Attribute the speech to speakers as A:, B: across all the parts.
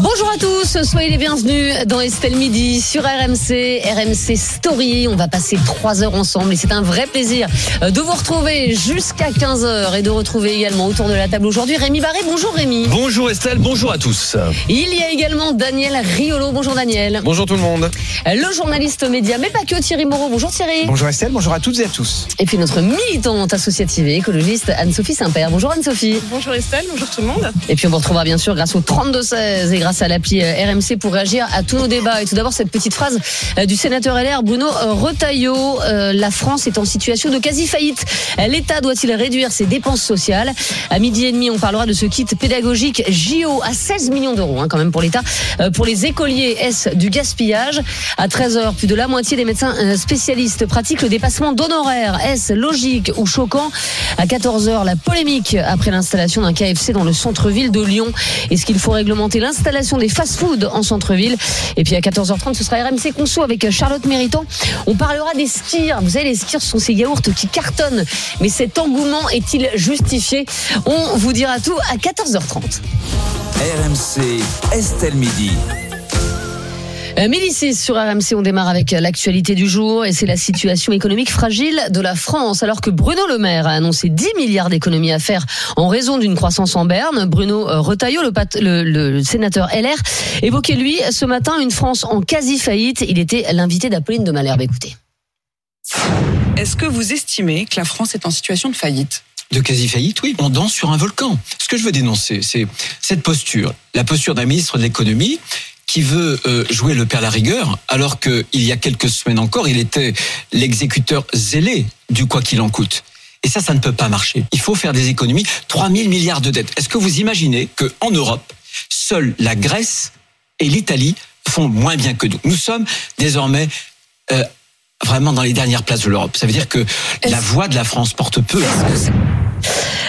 A: Bonjour à tous, soyez les bienvenus dans Estelle Midi sur RMC, RMC Story. On va passer trois heures ensemble et c'est un vrai plaisir de vous retrouver jusqu'à 15h et de retrouver également autour de la table aujourd'hui Rémi Barré. Bonjour Rémi.
B: Bonjour Estelle, bonjour à tous.
A: Il y a également Daniel Riolo. Bonjour Daniel.
B: Bonjour tout le monde.
A: Le journaliste média, mais pas que Thierry Moreau. Bonjour Thierry.
C: Bonjour Estelle, bonjour à toutes et à tous.
A: Et puis notre militante associative et écologiste Anne-Sophie Saint-Père. Bonjour Anne-Sophie.
D: Bonjour Estelle, bonjour tout le monde.
A: Et puis on vous retrouvera bien sûr grâce au 32-16 et grâce à l'appli euh, RMC pour réagir à tous nos débats. Et tout d'abord cette petite phrase euh, du sénateur LR Bruno euh, Retailleau. La France est en situation de quasi-faillite. L'État doit-il réduire ses dépenses sociales? À midi et demi, on parlera de ce kit pédagogique JO à 16 millions d'euros hein, quand même pour l'État. Pour les écoliers, est-ce du gaspillage À 13h, plus de la moitié des médecins spécialistes pratiquent le dépassement d'honoraires. Est-ce logique ou choquant? À 14h, la polémique après l'installation d'un KFC dans le centre-ville de Lyon. Est-ce qu'il faut réglementer l'installation des fast-foods en centre-ville Et puis à 14h30, ce sera RMC Conso avec Charlotte Méritant. On parlera des skirs. Vous savez, les skirs sont ces yaourts qui cartonnent. Mais cet engouement est-il justifié? On vous dira tout à 14h30.
E: RMC, Estelle Midi.
A: Euh, Mélicis sur RMC, on démarre avec l'actualité du jour et c'est la situation économique fragile de la France. Alors que Bruno Le Maire a annoncé 10 milliards d'économies à faire en raison d'une croissance en berne, Bruno euh, Retailleau, le, pat- le- le sénateur LR, évoquait lui ce matin une France en quasi-faillite. Il était l'invité d'Apolline de Malherbe. Écoutez.
D: Est-ce que vous estimez que la France est en situation de faillite?
F: De quasi-faillite, oui, on danse sur un volcan. Ce que je veux dénoncer, c'est cette posture, la posture d'un ministre de l'économie qui veut euh, jouer le père la rigueur, alors qu'il y a quelques semaines encore, il était l'exécuteur zélé du quoi qu'il en coûte. Et ça, ça ne peut pas marcher. Il faut faire des économies. 3 000 milliards de dettes. Est-ce que vous imaginez que en Europe, seule la Grèce et l'Italie font moins bien que nous? Nous sommes désormais euh, vraiment dans les dernières places de l'Europe. Ça veut dire que la voix de la France porte peu.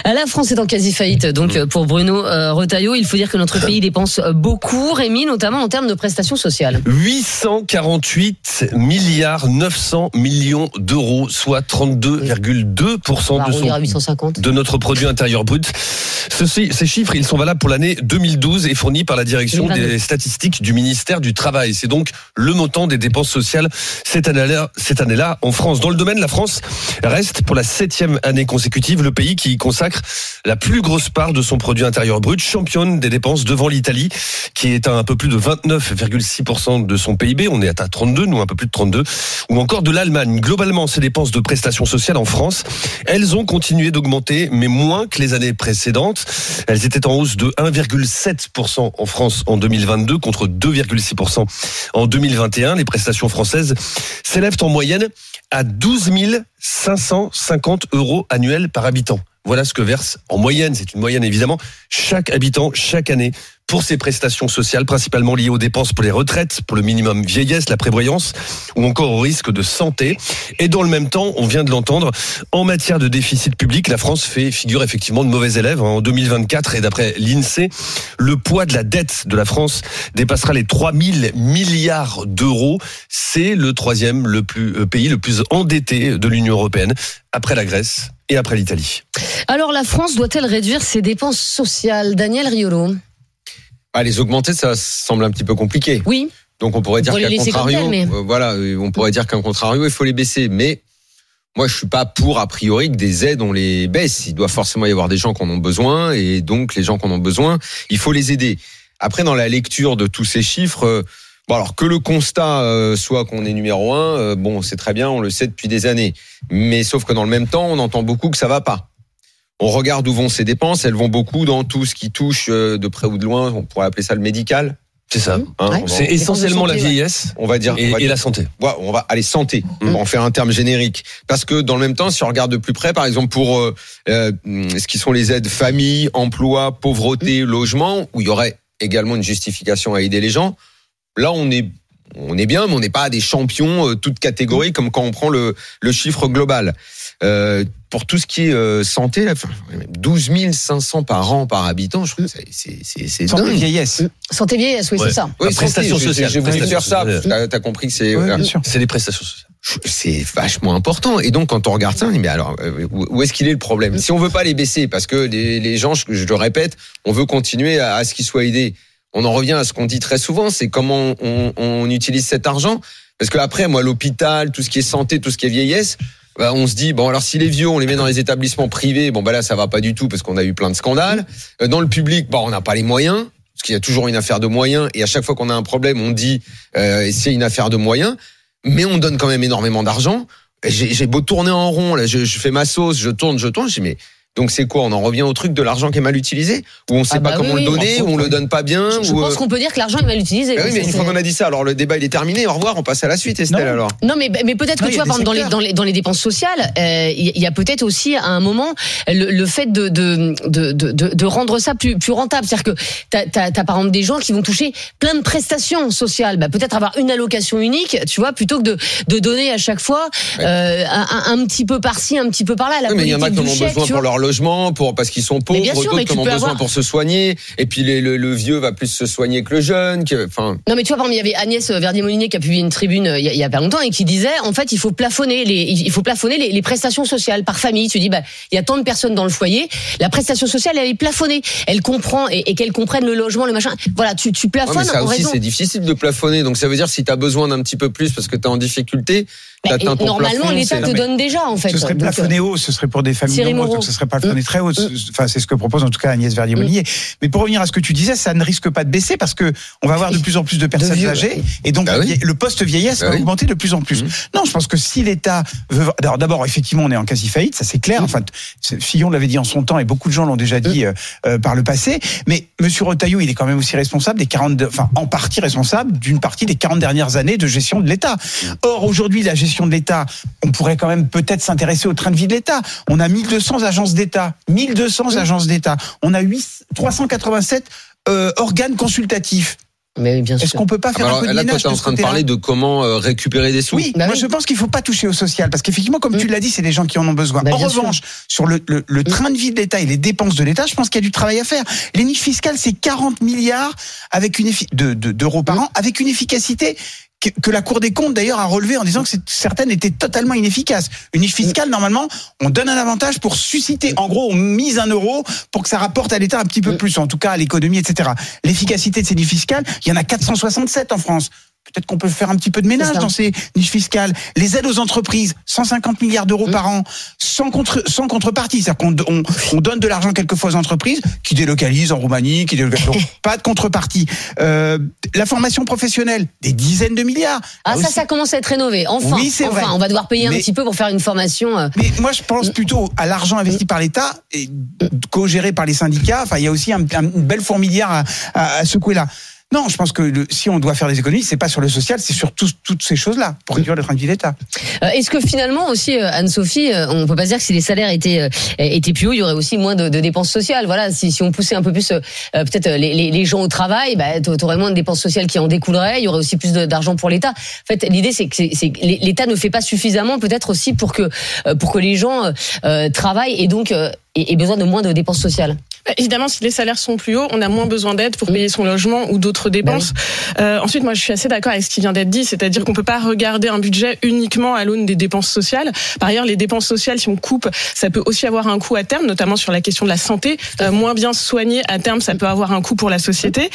A: La France est en quasi-faillite, donc euh, pour Bruno euh, Retailleau, il faut dire que notre pays dépense euh, beaucoup, Rémi, notamment en termes de prestations sociales.
B: 848 milliards 900 millions d'euros, soit 32,2%
A: On va
B: de,
A: arrondir à
B: son,
A: 850.
B: de notre produit intérieur brut. Ceci- ces chiffres, ils sont valables pour l'année 2012 et fournis par la direction
A: 2022.
B: des statistiques du ministère du Travail. C'est donc le montant des dépenses sociales cette année-là cette année-là en France. Dans le domaine, la France reste pour la septième année consécutive le pays qui consacre la plus grosse part de son produit intérieur brut, championne des dépenses devant l'Italie, qui est à un peu plus de 29,6% de son PIB. On est à 32, nous un peu plus de 32. Ou encore de l'Allemagne. Globalement, ces dépenses de prestations sociales en France, elles ont continué d'augmenter, mais moins que les années précédentes. Elles étaient en hausse de 1,7% en France en 2022 contre 2,6% en 2021. Les prestations françaises s'élèvent en moyenne à 12 550 euros annuels par habitant. Voilà ce que verse en moyenne, c'est une moyenne évidemment, chaque habitant chaque année pour ses prestations sociales, principalement liées aux dépenses pour les retraites, pour le minimum vieillesse, la prévoyance, ou encore au risque de santé. Et dans le même temps, on vient de l'entendre, en matière de déficit public, la France fait figure effectivement de mauvais élèves. En 2024, et d'après l'INSEE, le poids de la dette de la France dépassera les 3 000 milliards d'euros. C'est le troisième euh, pays le plus endetté de l'Union européenne, après la Grèce et après l'Italie.
A: Alors la France doit-elle réduire ses dépenses sociales? Daniel Riolo
G: Ah, les augmenter, ça semble un petit peu compliqué.
A: Oui,
G: Donc on pourrait dire qu'à contrario,
A: mais-
G: euh, voilà, euh, on pourrait dire qu'un contrario, il faut les baisser. Mais moi, je suis pas pour a priori que des aides on les baisse. Il doit forcément y avoir des gens qui en ont besoin, et donc les gens qui en ont besoin, il faut les aider. Après, dans la lecture de tous ces chiffres. Bon alors que le constat euh, soit qu'on est numéro un, euh, bon c'est très bien, on le sait depuis des années. Mais sauf que dans le même temps, on entend beaucoup que ça va pas. On regarde où vont ces dépenses, elles vont beaucoup dans tout ce qui touche euh, de près ou de loin, on pourrait appeler ça le médical.
B: C'est ça.
G: hein,
A: Ouais.
B: C'est essentiellement la
A: santé,
B: vieillesse
G: on va dire,
B: et,
G: on va
B: et
G: dire-
B: la santé.
G: Ouais, on va aller santé.
B: Mm.
G: On va en faire un terme générique. Parce que dans le même temps, si on regarde de plus près, par exemple pour euh, euh, ce qui sont les aides famille, emploi, pauvreté, logement, où il y aurait également une justification à aider les gens, là on est on est bien, mais on n'est pas des champions euh, toutes catégories comme quand on prend le, le chiffre global. Euh, pour tout ce qui est euh, santé, là, enfin, 12 500 par an par habitant, je trouve que c'est- c'est c'est c'est
C: Santé
G: dingue.
C: vieillesse.
A: Santé vieillesse, oui,
B: Ouais.
A: c'est ça.
G: Oui,
B: La prestation
G: santé, j'ai- voulu faire ça.
B: sociale.
G: T'as t'as compris que c'est
C: bien sûr.
B: C'est les prestations sociales.
G: c'est vachement important. Et donc, quand on regarde ça, on dit, mais alors, euh, où où est-ce qu'il est le problème? Si on veut pas les baisser, parce que les, les gens, je, je le répète, on veut continuer à, à ce qu'ils soient aidés. On en revient à ce qu'on dit très souvent, c'est comment on, on utilise cet argent. Parce que après, moi, l'hôpital, tout ce qui est santé, tout ce qui est vieillesse, bah, on se dit bon alors si les vieux on les met dans les établissements privés bon bah là ça va pas du tout parce qu'on a eu plein de scandales. Euh, dans le public bon on n'a pas les moyens parce qu'il y a toujours une affaire de moyens et à chaque fois qu'on a un problème on dit euh, c'est une affaire de moyens. Mais on donne quand même énormément d'argent. J'ai beau tourner en rond là je, je fais ma sauce je tourne je tourne je dis mais donc c'est quoi? On en revient au truc de l'argent qui est mal utilisé? Ou on sait
A: Ah
G: pas
A: bah
G: comment
A: oui,
G: le donner Ou on le donne pas bien
A: Je
G: ou,
A: pense
G: euh,
A: qu'on peut dire que l'argent est mal utilisé.
G: bah oui, mais une fois qu'on a dit ça, alors le débat il est terminé. Au revoir, on passe à la suite, Estelle.
C: Non.
G: Alors.
A: Non, mais, mais peut-être
C: Non,
A: que
C: il
A: tu vois, par exemple, dans les,
C: secteurs.
A: dans, les, dans les dépenses sociales, euh, il y a peut-être aussi à un moment le, le fait de, de, de, de, de- de rendre ça plus, plus rentable. C'est-à-dire que tu as, par exemple des gens qui vont toucher plein de prestations sociales. Bah, peut-être avoir une allocation unique, tu vois, plutôt que de, de donner à chaque fois euh, un, un- un petit peu par-ci, un petit peu par-là. La
G: Oui, mais il y en a qui en ont besoin pour leur logement, pour parce qu'ils sont pauvres, d'autres en ont besoin
A: avoir-
G: pour se soigner. Et puis les- le, le vieux va plus se soigner que le jeune. qui- Enfin,
A: Non mais tu vois, par exemple, il y avait Agnès Verdier-Molinier qui a publié une tribune euh, il y, a, il y a pas longtemps et qui disait, en fait, il faut plafonner les, il faut plafonner les, les prestations sociales par famille. Tu dis, bah, il y a tant de personnes dans le foyer, la prestation sociale elle est plafonnée, elle comprend et, et qu'elle comprenne le logement, le machin. Voilà, tu, tu
G: ouais,
A: plafonnes
G: mais ça
A: en
G: aussi c'est difficile de plafonner. Donc ça veut dire si tu as besoin d'un petit peu plus parce que tu es en difficulté,
A: normalement, l'État te donne déjà, en fait.
C: Ce serait
A: Donc, euh,
C: plafonné haut, ce serait pour des familles nombreuses, donc ce serait pas plafonné
A: Mm.
C: très haut. Enfin, c'est ce que propose en tout cas Agnès Verdier-Molinier. Mais pour revenir à ce que tu disais, ça ne risque pas de baisser parce que on va avoir de plus en plus de personnes âgées et donc
G: Bah
C: le poste vieillesse
G: Bah
C: va
G: oui.
C: augmenter de plus en plus.
G: Mhm.
C: Non, je pense que si l'État veut, alors d'abord effectivement on est en quasi faillite, ça c'est clair. Enfin, Fillon l'avait dit en son temps et beaucoup de gens l'ont déjà dit euh, euh, par le passé. Mais Monsieur Retailleau, il est quand même aussi responsable des 40, de- enfin en partie responsable d'une partie des 40 dernières années de gestion de l'État. Or aujourd'hui, la gestion de l'État, on pourrait quand même peut-être s'intéresser au train de vie de l'État. On a 1200 agences d'État, 1200 agences d'État. On a 8, 387 euh, organes consultatifs.
A: Mais oui,
C: Est-ce qu'on peut pas
G: Ah,
C: faire
G: bah
C: un
G: alors,
C: peu de
G: là, toi,
C: ménage
G: t'es en
C: de ce
G: train de parler de comment euh, récupérer des sous.
C: oui,
A: Bah
C: moi
A: oui.
C: je pense qu'il faut pas toucher au social parce qu'effectivement, comme tu l'as dit, c'est des gens qui en ont besoin.
A: Bah,
C: en
A: sûr.
C: revanche, sur le, le, le train de vie de l'État et les dépenses de l'État, je pense qu'il y a du travail à faire. Les niches fiscales, c'est 40 milliards avec une effi- de- de- d'euros par an avec une efficacité que, que la Cour des comptes d'ailleurs a relevé en disant que certaines étaient totalement inefficaces. Une niche fiscale, normalement, on donne un avantage pour susciter, en gros, on mise un euro pour que ça rapporte à l'État un petit peu plus, en tout cas à l'économie, etc. L'efficacité de ces niches fiscales, il y en a 467 en France. Peut-être qu'on peut faire un petit peu de ménage dans ces niches fiscales. Les aides aux entreprises, 150 milliards d'euros
A: Mm.
C: par an, sans, contre, sans contrepartie. C'est-à-dire qu'on on, on donne de l'argent quelquefois aux entreprises qui délocalisent en Roumanie, qui délocalisent. Pas de contrepartie. Euh, la formation professionnelle, des dizaines de milliards.
A: Ah,
C: Là
A: ça,
C: aussi.
A: ça commence à être rénové. Enfin,
C: Oui, c'est
A: enfin,
C: vrai.
A: on va devoir payer un petit peu pour faire une formation. euh,
C: Mais moi, je pense plutôt à l'argent investi par l'État et co-géré par les syndicats. Enfin, il y a aussi un- un- une belle fourmilière à, à- à secouer là. Non, je pense que le- si on doit faire des économies, c'est pas sur le social, c'est sur toutes ces choses-là pour réduire le train de vie de l'État.
A: Euh, Est-ce que finalement aussi, euh, Anne-Sophie, euh, on peut pas dire que si les salaires étaient étaient plus hauts, il y aurait aussi moins de, de dépenses sociales? Voilà, si, si on poussait un peu plus peut-être les, les, gens au travail, bah, t'a- t'aurais moins de dépenses sociales qui en découleraient. Il y aurait aussi plus d'argent pour l'État. En fait, l'idée c'est que, l'État ne fait pas suffisamment, peut-être aussi pour que pour que les gens euh, travaillent et donc euh, aient besoin de moins de dépenses sociales.
H: Bah, Évidemment, si les salaires sont plus hauts, on a moins besoin d'aide pour payer son logement ou d'autres dépenses. Euh, ensuite, moi, je suis assez d'accord avec ce qui vient d'être dit, c'est-à-dire qu'on peut pas regarder un budget uniquement à l'aune des dépenses sociales. Par ailleurs, les dépenses sociales, si on coupe, ça peut aussi avoir un coût à terme, notamment sur la question de la santé. Euh, moins bien soigné à terme, ça peut avoir un coût pour la société.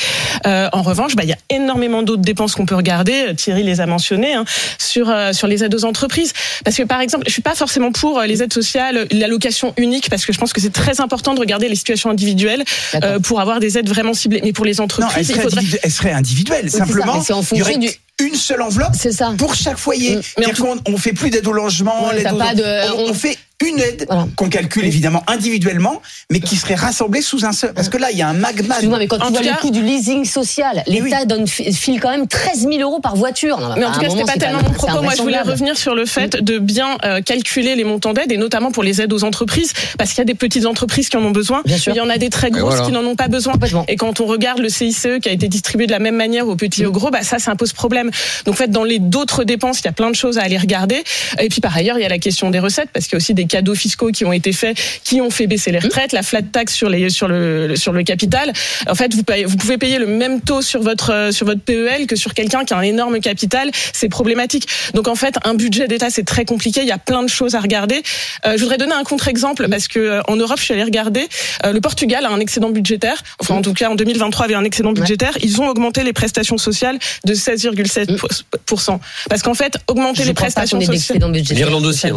H: Euh, en revanche, bah, il y a énormément d'autres dépenses qu'on peut regarder. Thierry les a mentionnées hein, sur sur les aides aux entreprises. Parce que par exemple, je suis pas forcément pour les aides sociales, l'allocation unique, parce que je pense que c'est très important de regarder les situations individuelles euh, pour avoir des aides vraiment ciblées. Mais pour les
C: Non,
H: entreprises, il faudrait.
C: individu- elle serait individuelle. Simplement,
A: c'est en fonction
C: une seule enveloppe
A: C'est ça.
C: pour chaque foyer.
A: Mm.
H: Mais en
C: C'est-à-dire qu'on on fait plus d'aide au logement,
A: Ouais,
C: aux-
A: pas de-
C: on,
A: on-
C: on fait une aide
A: Voilà.
C: qu'on calcule évidemment individuellement, mais qui serait rassemblée sous un seul. Parce que là, il y a un magma.
A: Excuse-moi, mais quand tu vois le coût du leasing social, l'État donne file quand même 13 000 euros par voiture. Non,
H: Mais en tout cas, c'était pas tellement mon propos. Moi, je voulais revenir sur le fait de bien euh, calculer les montants d'aide et notamment pour les aides aux entreprises, parce qu'il y a des petites entreprises qui en ont besoin.
A: Bien sûr.
H: Il y en a des très grosses
G: voilà.
H: qui n'en ont pas besoin. Et quand on regarde le CICE qui a été distribué de la même manière aux petits et aux gros, bah ça, ça impose problème. Donc, en fait, dans les d'autres dépenses, il y a plein de choses à aller regarder. Et puis, par ailleurs, il y a la question des recettes, parce qu'il y a aussi des cadeaux fiscaux qui ont été faits, qui ont fait baisser les retraites, la flat tax sur les sur le sur le capital. En fait, vous payez, vous pouvez payer le même taux sur votre euh, sur votre PEL que sur quelqu'un qui a un énorme capital. C'est problématique. Donc, en fait, un budget d'État, c'est très compliqué. Il y a plein de choses à regarder. Euh, je voudrais donner un contre-exemple parce que euh, en Europe, je suis allée regarder. euh, le Portugal a un excédent budgétaire. Enfin, en tout cas, en 2023, avait un excédent budgétaire. Ils ont augmenté les prestations sociales de 16,7%. Parce qu'en fait, augmenter
A: Je
H: les prestations sociales.
B: L'Irlande aussi, hein.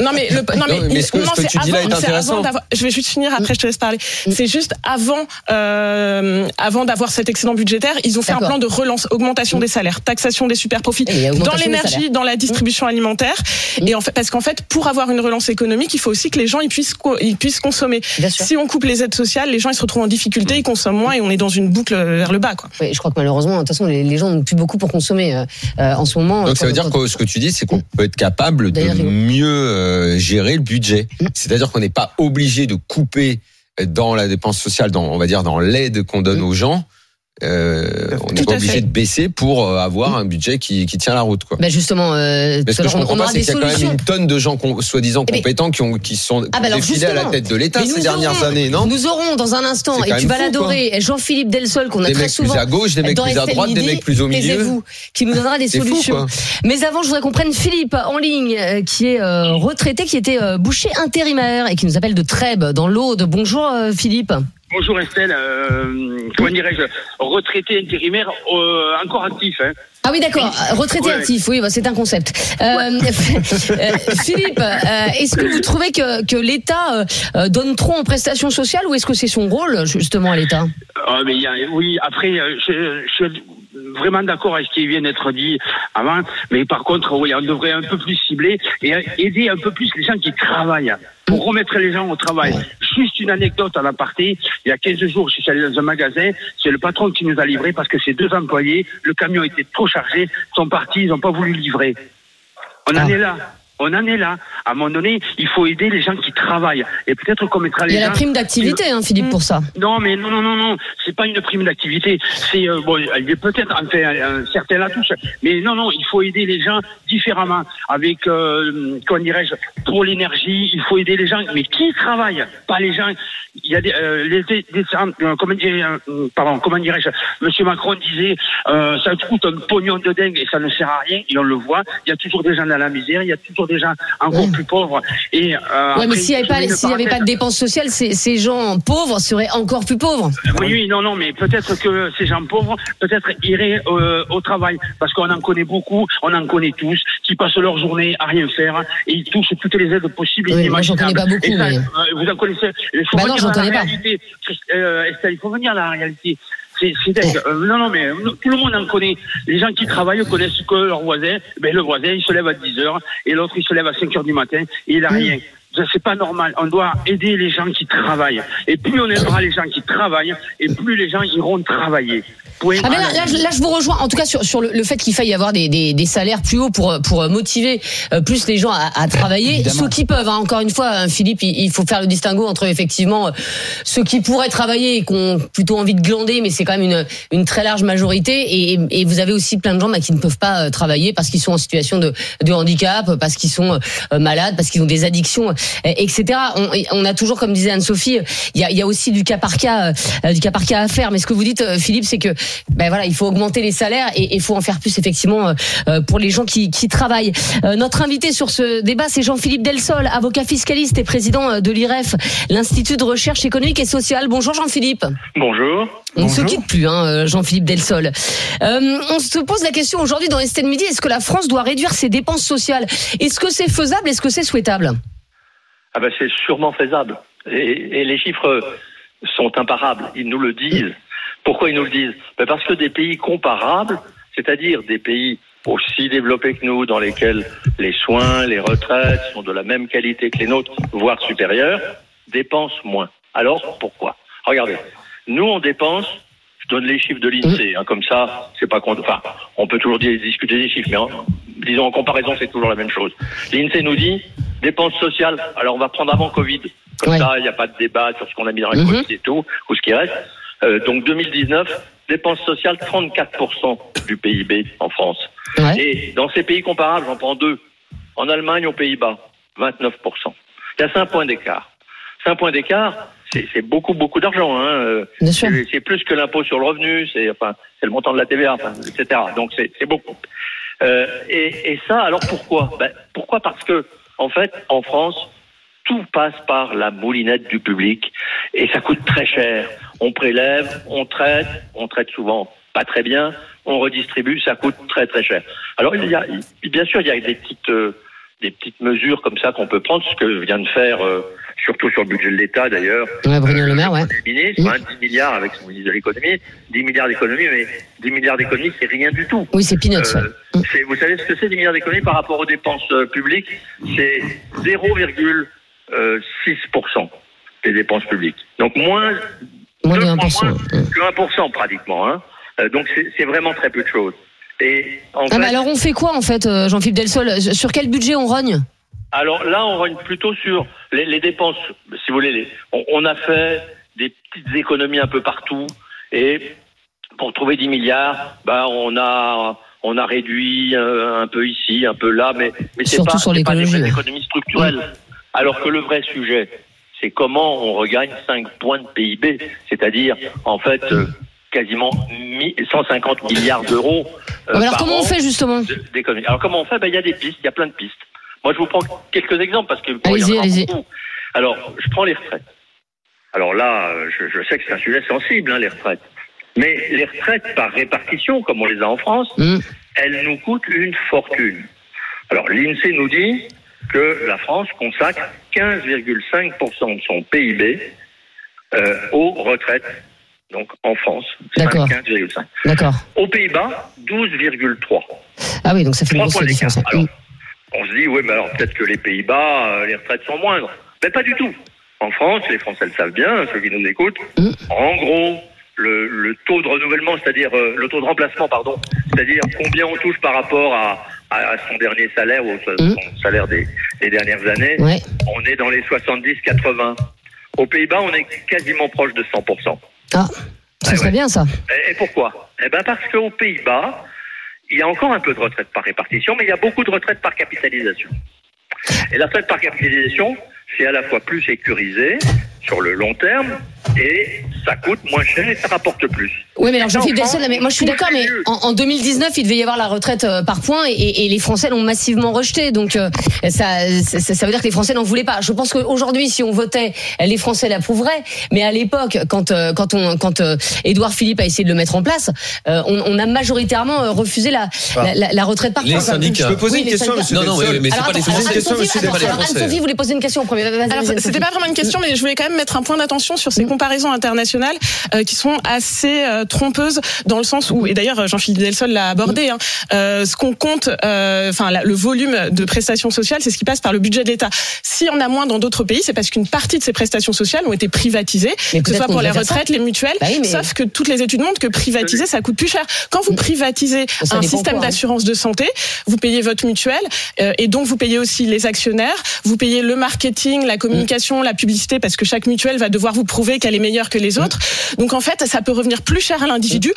H: Non mais le, non mais,
G: Non, mais ce que-
H: non,
G: ce que
H: c'est
G: tu dis là
H: avant-
G: est
H: c'est
G: intéressant.
H: avant d'avoir- Je vais juste finir après je te laisse parler. C'est juste avant euh, avant d'avoir cet excédent budgétaire, ils ont fait un plan de relance, augmentation des salaires, taxation des super profits,
A: Et a
H: dans l'énergie, dans la distribution alimentaire. Et en fait parce qu'en fait pour avoir une relance économique, il faut aussi que les gens ils puissent co- ils puissent consommer. Si on coupe les aides sociales, les gens ils se retrouvent en difficulté, ils consomment moins et on est dans une boucle vers le bas quoi.
A: Oui, je crois que malheureusement, de toute façon, les, les gens n'ont plus beaucoup pour consommer euh, euh, en ce moment.
G: Donc ça veut dire que ce que tu dis, c'est qu'on peut être capable de mieux euh, gérer le budget. C'est-à-dire qu'on n'est pas obligé de couper dans la dépense sociale, dans on va dire dans l'aide qu'on donne
A: Mm.
G: aux gens. Euh, on n'est pas obligé
H: fait.
G: de baisser pour euh, avoir un budget qui, qui tient la route. Quoi.
A: Bah justement, euh,
G: Mais ce que je comprends pas, c'est
A: des
G: qu'il y a quand même une tonne de gens soi-disant
A: Eh
G: compétents qui, ont, qui sont
A: Ah bah
G: défilés à la tête de l'État ces dernières
A: aurons-
G: années, non
A: Nous aurons dans un instant, et tu vas l'adorer, Jean-Philippe Delsol, qu'on a
G: Des
A: très
G: mecs
A: souvent
G: plus à gauche, des mecs plus à droite, des mecs plus au milieu.
A: taisez-vous, qui nous donnera des
G: fou,
A: solutions. Mais avant, je voudrais qu'on prenne Philippe en ligne, euh, qui est euh, retraité, qui était euh, boucher intérimaire et qui nous appelle de Trèbes, dans l'Aude. Bonjour euh, Philippe.
I: Bonjour Estelle, euh, comment dirais-je, retraité intérimaire euh, encore actif. Hein.
A: Ah oui, d'accord. euh, Retraité
I: Ouais.
A: actif, oui, bah, c'est un concept. Euh, Philippe, est-ce que vous trouvez que, que l'État donne trop en prestations sociales ou est-ce que c'est son rôle, justement, à l'État?
I: Ah, mais il y a, oui, après, je, vraiment d'accord avec ce qui vient d'être dit avant, mais par contre, oui, on devrait un peu plus cibler et aider un peu plus les gens qui travaillent pour remettre les gens au travail. Juste une anecdote en aparté, il y a 15 jours, je suis allé dans un magasin, c'est le patron qui nous a livré parce que ces deux employés, le camion était trop chargé, sont partis, ils n'ont pas voulu livrer. On en
A: Ah.
I: est là. On en est là. À un moment donné, il faut aider les gens qui travaillent. Et peut-être qu'on mettra les
A: Il y a
I: gens...
A: la prime d'activité, hein, Philippe, pour ça.
I: Non, mais non, non, non, non, c'est pas une prime d'activité. C'est euh, bon, il est peut-être enfin un certain la touche, mais non, non, il faut aider les gens différemment. Avec, euh, comment dirais-je, pour l'énergie, il faut aider les gens, mais qui travaillent, pas les gens. Il y a des, euh, les, des- des- euh, comment dire, euh, pardon, comment dirais-je, Monsieur Macron disait, euh, ça coûte un pognon de dingue et ça ne sert à rien. Et on le voit, il y a toujours des gens dans la misère, il y a toujours des gens encore
A: Ouais.
I: plus pauvres. Et euh,
A: Ouais, mais s'il n'y avait, avait pas de dépenses sociales, ces, ces gens pauvres seraient encore plus pauvres.
I: Oui, oui, non, non, mais peut-être que ces gens pauvres, peut-être iraient euh, au travail, parce qu'on en connaît beaucoup, on en connaît tous, qui passent leur journée à rien faire et ils touchent toutes les aides possibles
A: Oui, moi, j'en connais pas beaucoup,
I: Et ça,
A: mais-
I: euh, vous en connaissez Il faut
A: Bah non, j'en
I: dans la
A: connais pas.
I: réalité. Euh, Estelle, il faut venir à la réalité. C'est c'est dingue. Euh, non, non, mais euh, tout le monde en connaît. Les gens qui travaillent connaissent que leur voisin. Ben, le voisin, il se lève à 10 heures et l'autre, il se lève à 5 heures du matin et il a rien. Ça, C'est pas normal. On doit aider les gens qui travaillent. Et plus on aidera les gens qui travaillent, et plus les gens iront travailler. Point
A: Ah là, là, je- là, je vous rejoins, en tout cas sur, sur le, le fait qu'il faille y avoir des, des, des salaires plus hauts pour, pour motiver euh, plus les gens à, à travailler.
C: Évidemment.
A: Ceux qui peuvent, hein, encore une fois, hein, Philippe, il, il faut faire le distinguo entre effectivement euh, ceux qui pourraient travailler et qui ont plutôt envie de glander, mais c'est quand même une, une très large majorité. Et, et vous avez aussi plein de gens bah, qui ne peuvent pas euh, travailler parce qu'ils sont en situation de, de handicap, parce qu'ils sont euh, malades, parce qu'ils ont des addictions, euh, etc. On, on a toujours, comme disait Anne-Sophie, il y a, il y a aussi du cas par cas, euh, du cas par cas à faire. Mais ce que vous dites, euh, Philippe, c'est que ben voilà, il faut augmenter les salaires et il faut en faire plus effectivement euh, euh, pour les gens qui, qui travaillent. Euh, notre invité sur ce débat, c'est Jean-Philippe Delsol, avocat fiscaliste et président euh, de l'IREF, l'Institut de recherche économique et sociale. Bonjour Jean-Philippe.
I: Bonjour.
A: On ne se quitte plus, hein, euh, Jean-Philippe Delsol. Euh, on se pose la question aujourd'hui dans Estelle Midi, est-ce que la France doit réduire ses dépenses sociales? Est-ce que c'est faisable? Est-ce que c'est souhaitable?
J: Ah ben c'est sûrement faisable. Et, et les chiffres sont imparables. Ils nous le disent. Pourquoi ils nous le disent? Ben Parce que des pays comparables, c'est-à-dire des pays aussi développés que nous, dans lesquels les soins, les retraites sont de la même qualité que les nôtres, voire supérieures, dépensent moins. Alors, pourquoi? Regardez, nous, on dépense, je donne les chiffres de l'INSEE, hein, comme ça, c'est pas qu'on... Enfin, on peut toujours discuter des chiffres, mais disons, en comparaison, c'est toujours la même chose. L'INSEE nous dit, dépenses sociales, alors on va prendre avant Covid, comme
A: Ouais.
J: ça, il n'y a pas de débat sur ce qu'on a mis dans la
A: Mhm.
J: Covid et tout, ou ce qui reste. Euh, donc 2019, dépenses sociales 34% du PIB en France.
A: Ouais.
J: Et dans ces pays comparables, j'en prends deux. En Allemagne, aux Pays-Bas, 29%. Il y a 5 points d'écart. 5 points d'écart, c'est beaucoup, beaucoup d'argent. Hein. euh, c'est plus que l'impôt sur le revenu, c'est enfin, le montant de la TVA, enfin, etc. Donc c'est beaucoup. Euh, et, ça, alors pourquoi? Ben, Pourquoi? Parce que en fait, en France, tout passe par la moulinette du public et ça coûte très cher. On prélève, on traite, on traite souvent pas très bien, on redistribue, ça coûte très très cher. Alors bien sûr, il y a des petites euh, des petites mesures comme ça qu'on peut prendre, ce que vient de faire, euh, surtout sur le budget de l'État d'ailleurs,
A: Ouais, Bruno Le Maire, ouais.
J: ministre, hein, 10 milliards avec son ministre de l'économie, 10 milliards d'économie, mais 10 milliards d'économie, c'est rien du tout.
A: Oui, c'est peanuts.
J: Euh, vous savez ce que c'est 10 milliards d'économies par rapport aux dépenses euh, publiques? C'est 0,6% des dépenses publiques. Donc moins,
A: Moins de
J: deux fois
A: 1%.
J: moins que 1% pratiquement. Hein. Euh, donc c'est vraiment très peu de choses. Et en
A: Ah,
J: fait,
A: mais alors on fait quoi en fait, euh, Jean-Philippe Delsol? Sur quel budget on rogne?
J: Alors là, on rogne plutôt sur les, les dépenses. Si vous voulez, les- on, on a fait des petites économies un peu partout et pour trouver 10 milliards, bah on a on a réduit euh, un peu ici, un peu là, mais mais c'est
A: Surtout
J: pas,
A: sur
J: pas des vraies économies structurelles. Alors que le vrai sujet, c'est comment on regagne 5 points de PIB, c'est-à-dire en fait euh, quasiment mi- 150 milliards d'euros. euh,
A: Alors comment on fait justement?
J: Alors comment on fait? Ben, Il y a des pistes, il y a plein de pistes. Moi, je vous prends quelques exemples parce que bon,
A: Allez-y, allez-y.
J: Alors, je prends les retraites. Alors là, je, je sais que c'est un sujet sensible, hein, les retraites. Mais les retraites par répartition, comme on les a en France,
A: Mmh.
J: elles nous coûtent une fortune. Alors, l'INSEE nous dit que la France consacre 15,5% de son PIB euh, aux retraites. Donc, en France, c'est
A: D'accord.
J: 15,5.
A: D'accord.
J: Aux Pays-Bas, 12,3.
A: Ah oui, donc ça fait une grosse différence.
J: Alors, on se dit, oui, mais alors peut-être que les Pays-Bas, euh, les retraites sont moindres. Mais pas du tout. En France, les Français le savent bien, ceux qui nous écoutent.
A: Mm.
J: En gros, le, le taux de renouvellement, c'est-à-dire euh, le taux de remplacement, pardon, c'est-à-dire combien on touche par rapport à, à, à son dernier salaire ou son
A: Mm.
J: son salaire des, des dernières années,
A: Ouais.
J: on est dans les 70-80. Aux Pays-Bas, on est quasiment proche de 100%.
A: Ah, ça
J: Ouais,
A: serait
J: ouais.
A: bien ça.
J: Et, et pourquoi? Eh ben parce qu'aux Pays-Bas, il y a encore un peu de retraite par répartition, mais il y a beaucoup de retraite par capitalisation. Et la retraite par capitalisation, c'est à la fois plus sécurisé sur le long terme et ça coûte moins cher et ça rapporte plus.
A: Oui, mais alors Jean-Philippe mais moi je suis d'accord, mais en, en 2019, il devait y avoir la retraite euh, par points et, les Français l'ont massivement rejeté. Donc euh, ça, ça, ça veut dire que les Français n'en voulaient pas. Je pense qu'aujourd'hui, si on votait, les Français l'approuveraient. Mais à l'époque, quand euh, quand on quand euh, Édouard Philippe a essayé de le mettre en place, on, on a majoritairement refusé la, la, la- la retraite par
B: Les
A: points.
B: syndicats.
G: Je peux poser
A: Oui,
G: une
A: les
G: question,
B: Non, non,
G: Delsol
B: mais- mais c'est
A: Alors,
B: pas les
G: Français.
A: Anne-Sophie, voulait poser une question en premier.
H: Alors, c'était pas vraiment une question, mais je voulais quand même mettre un point d'attention sur ces comparaisons internationales euh, qui sont assez euh, trompeuses dans le sens où, et d'ailleurs Jean-Philippe Delsol l'a abordé, hein, euh, ce qu'on compte, euh, enfin le volume de prestations sociales, c'est ce qui passe par le budget de l'État. S'il y en a moins dans d'autres pays, c'est parce qu'une partie de ces prestations sociales ont été privatisées,
A: Mais
H: que ce soit pour les retraites, les mutuelles.
A: Bah oui, mais-
H: Sauf que toutes les études montrent que privatiser, ça coûte plus cher. Quand vous privatisez
A: Ça
H: un système
A: hein.
H: d'assurance de santé, vous payez votre mutuelle euh, et donc vous payez aussi les actionnaires, vous payez le marketing, la communication, la publicité parce que chaque mutuelle va devoir vous prouver qu'elle est meilleure que les autres. Donc en fait, ça peut revenir plus cher à l'individu.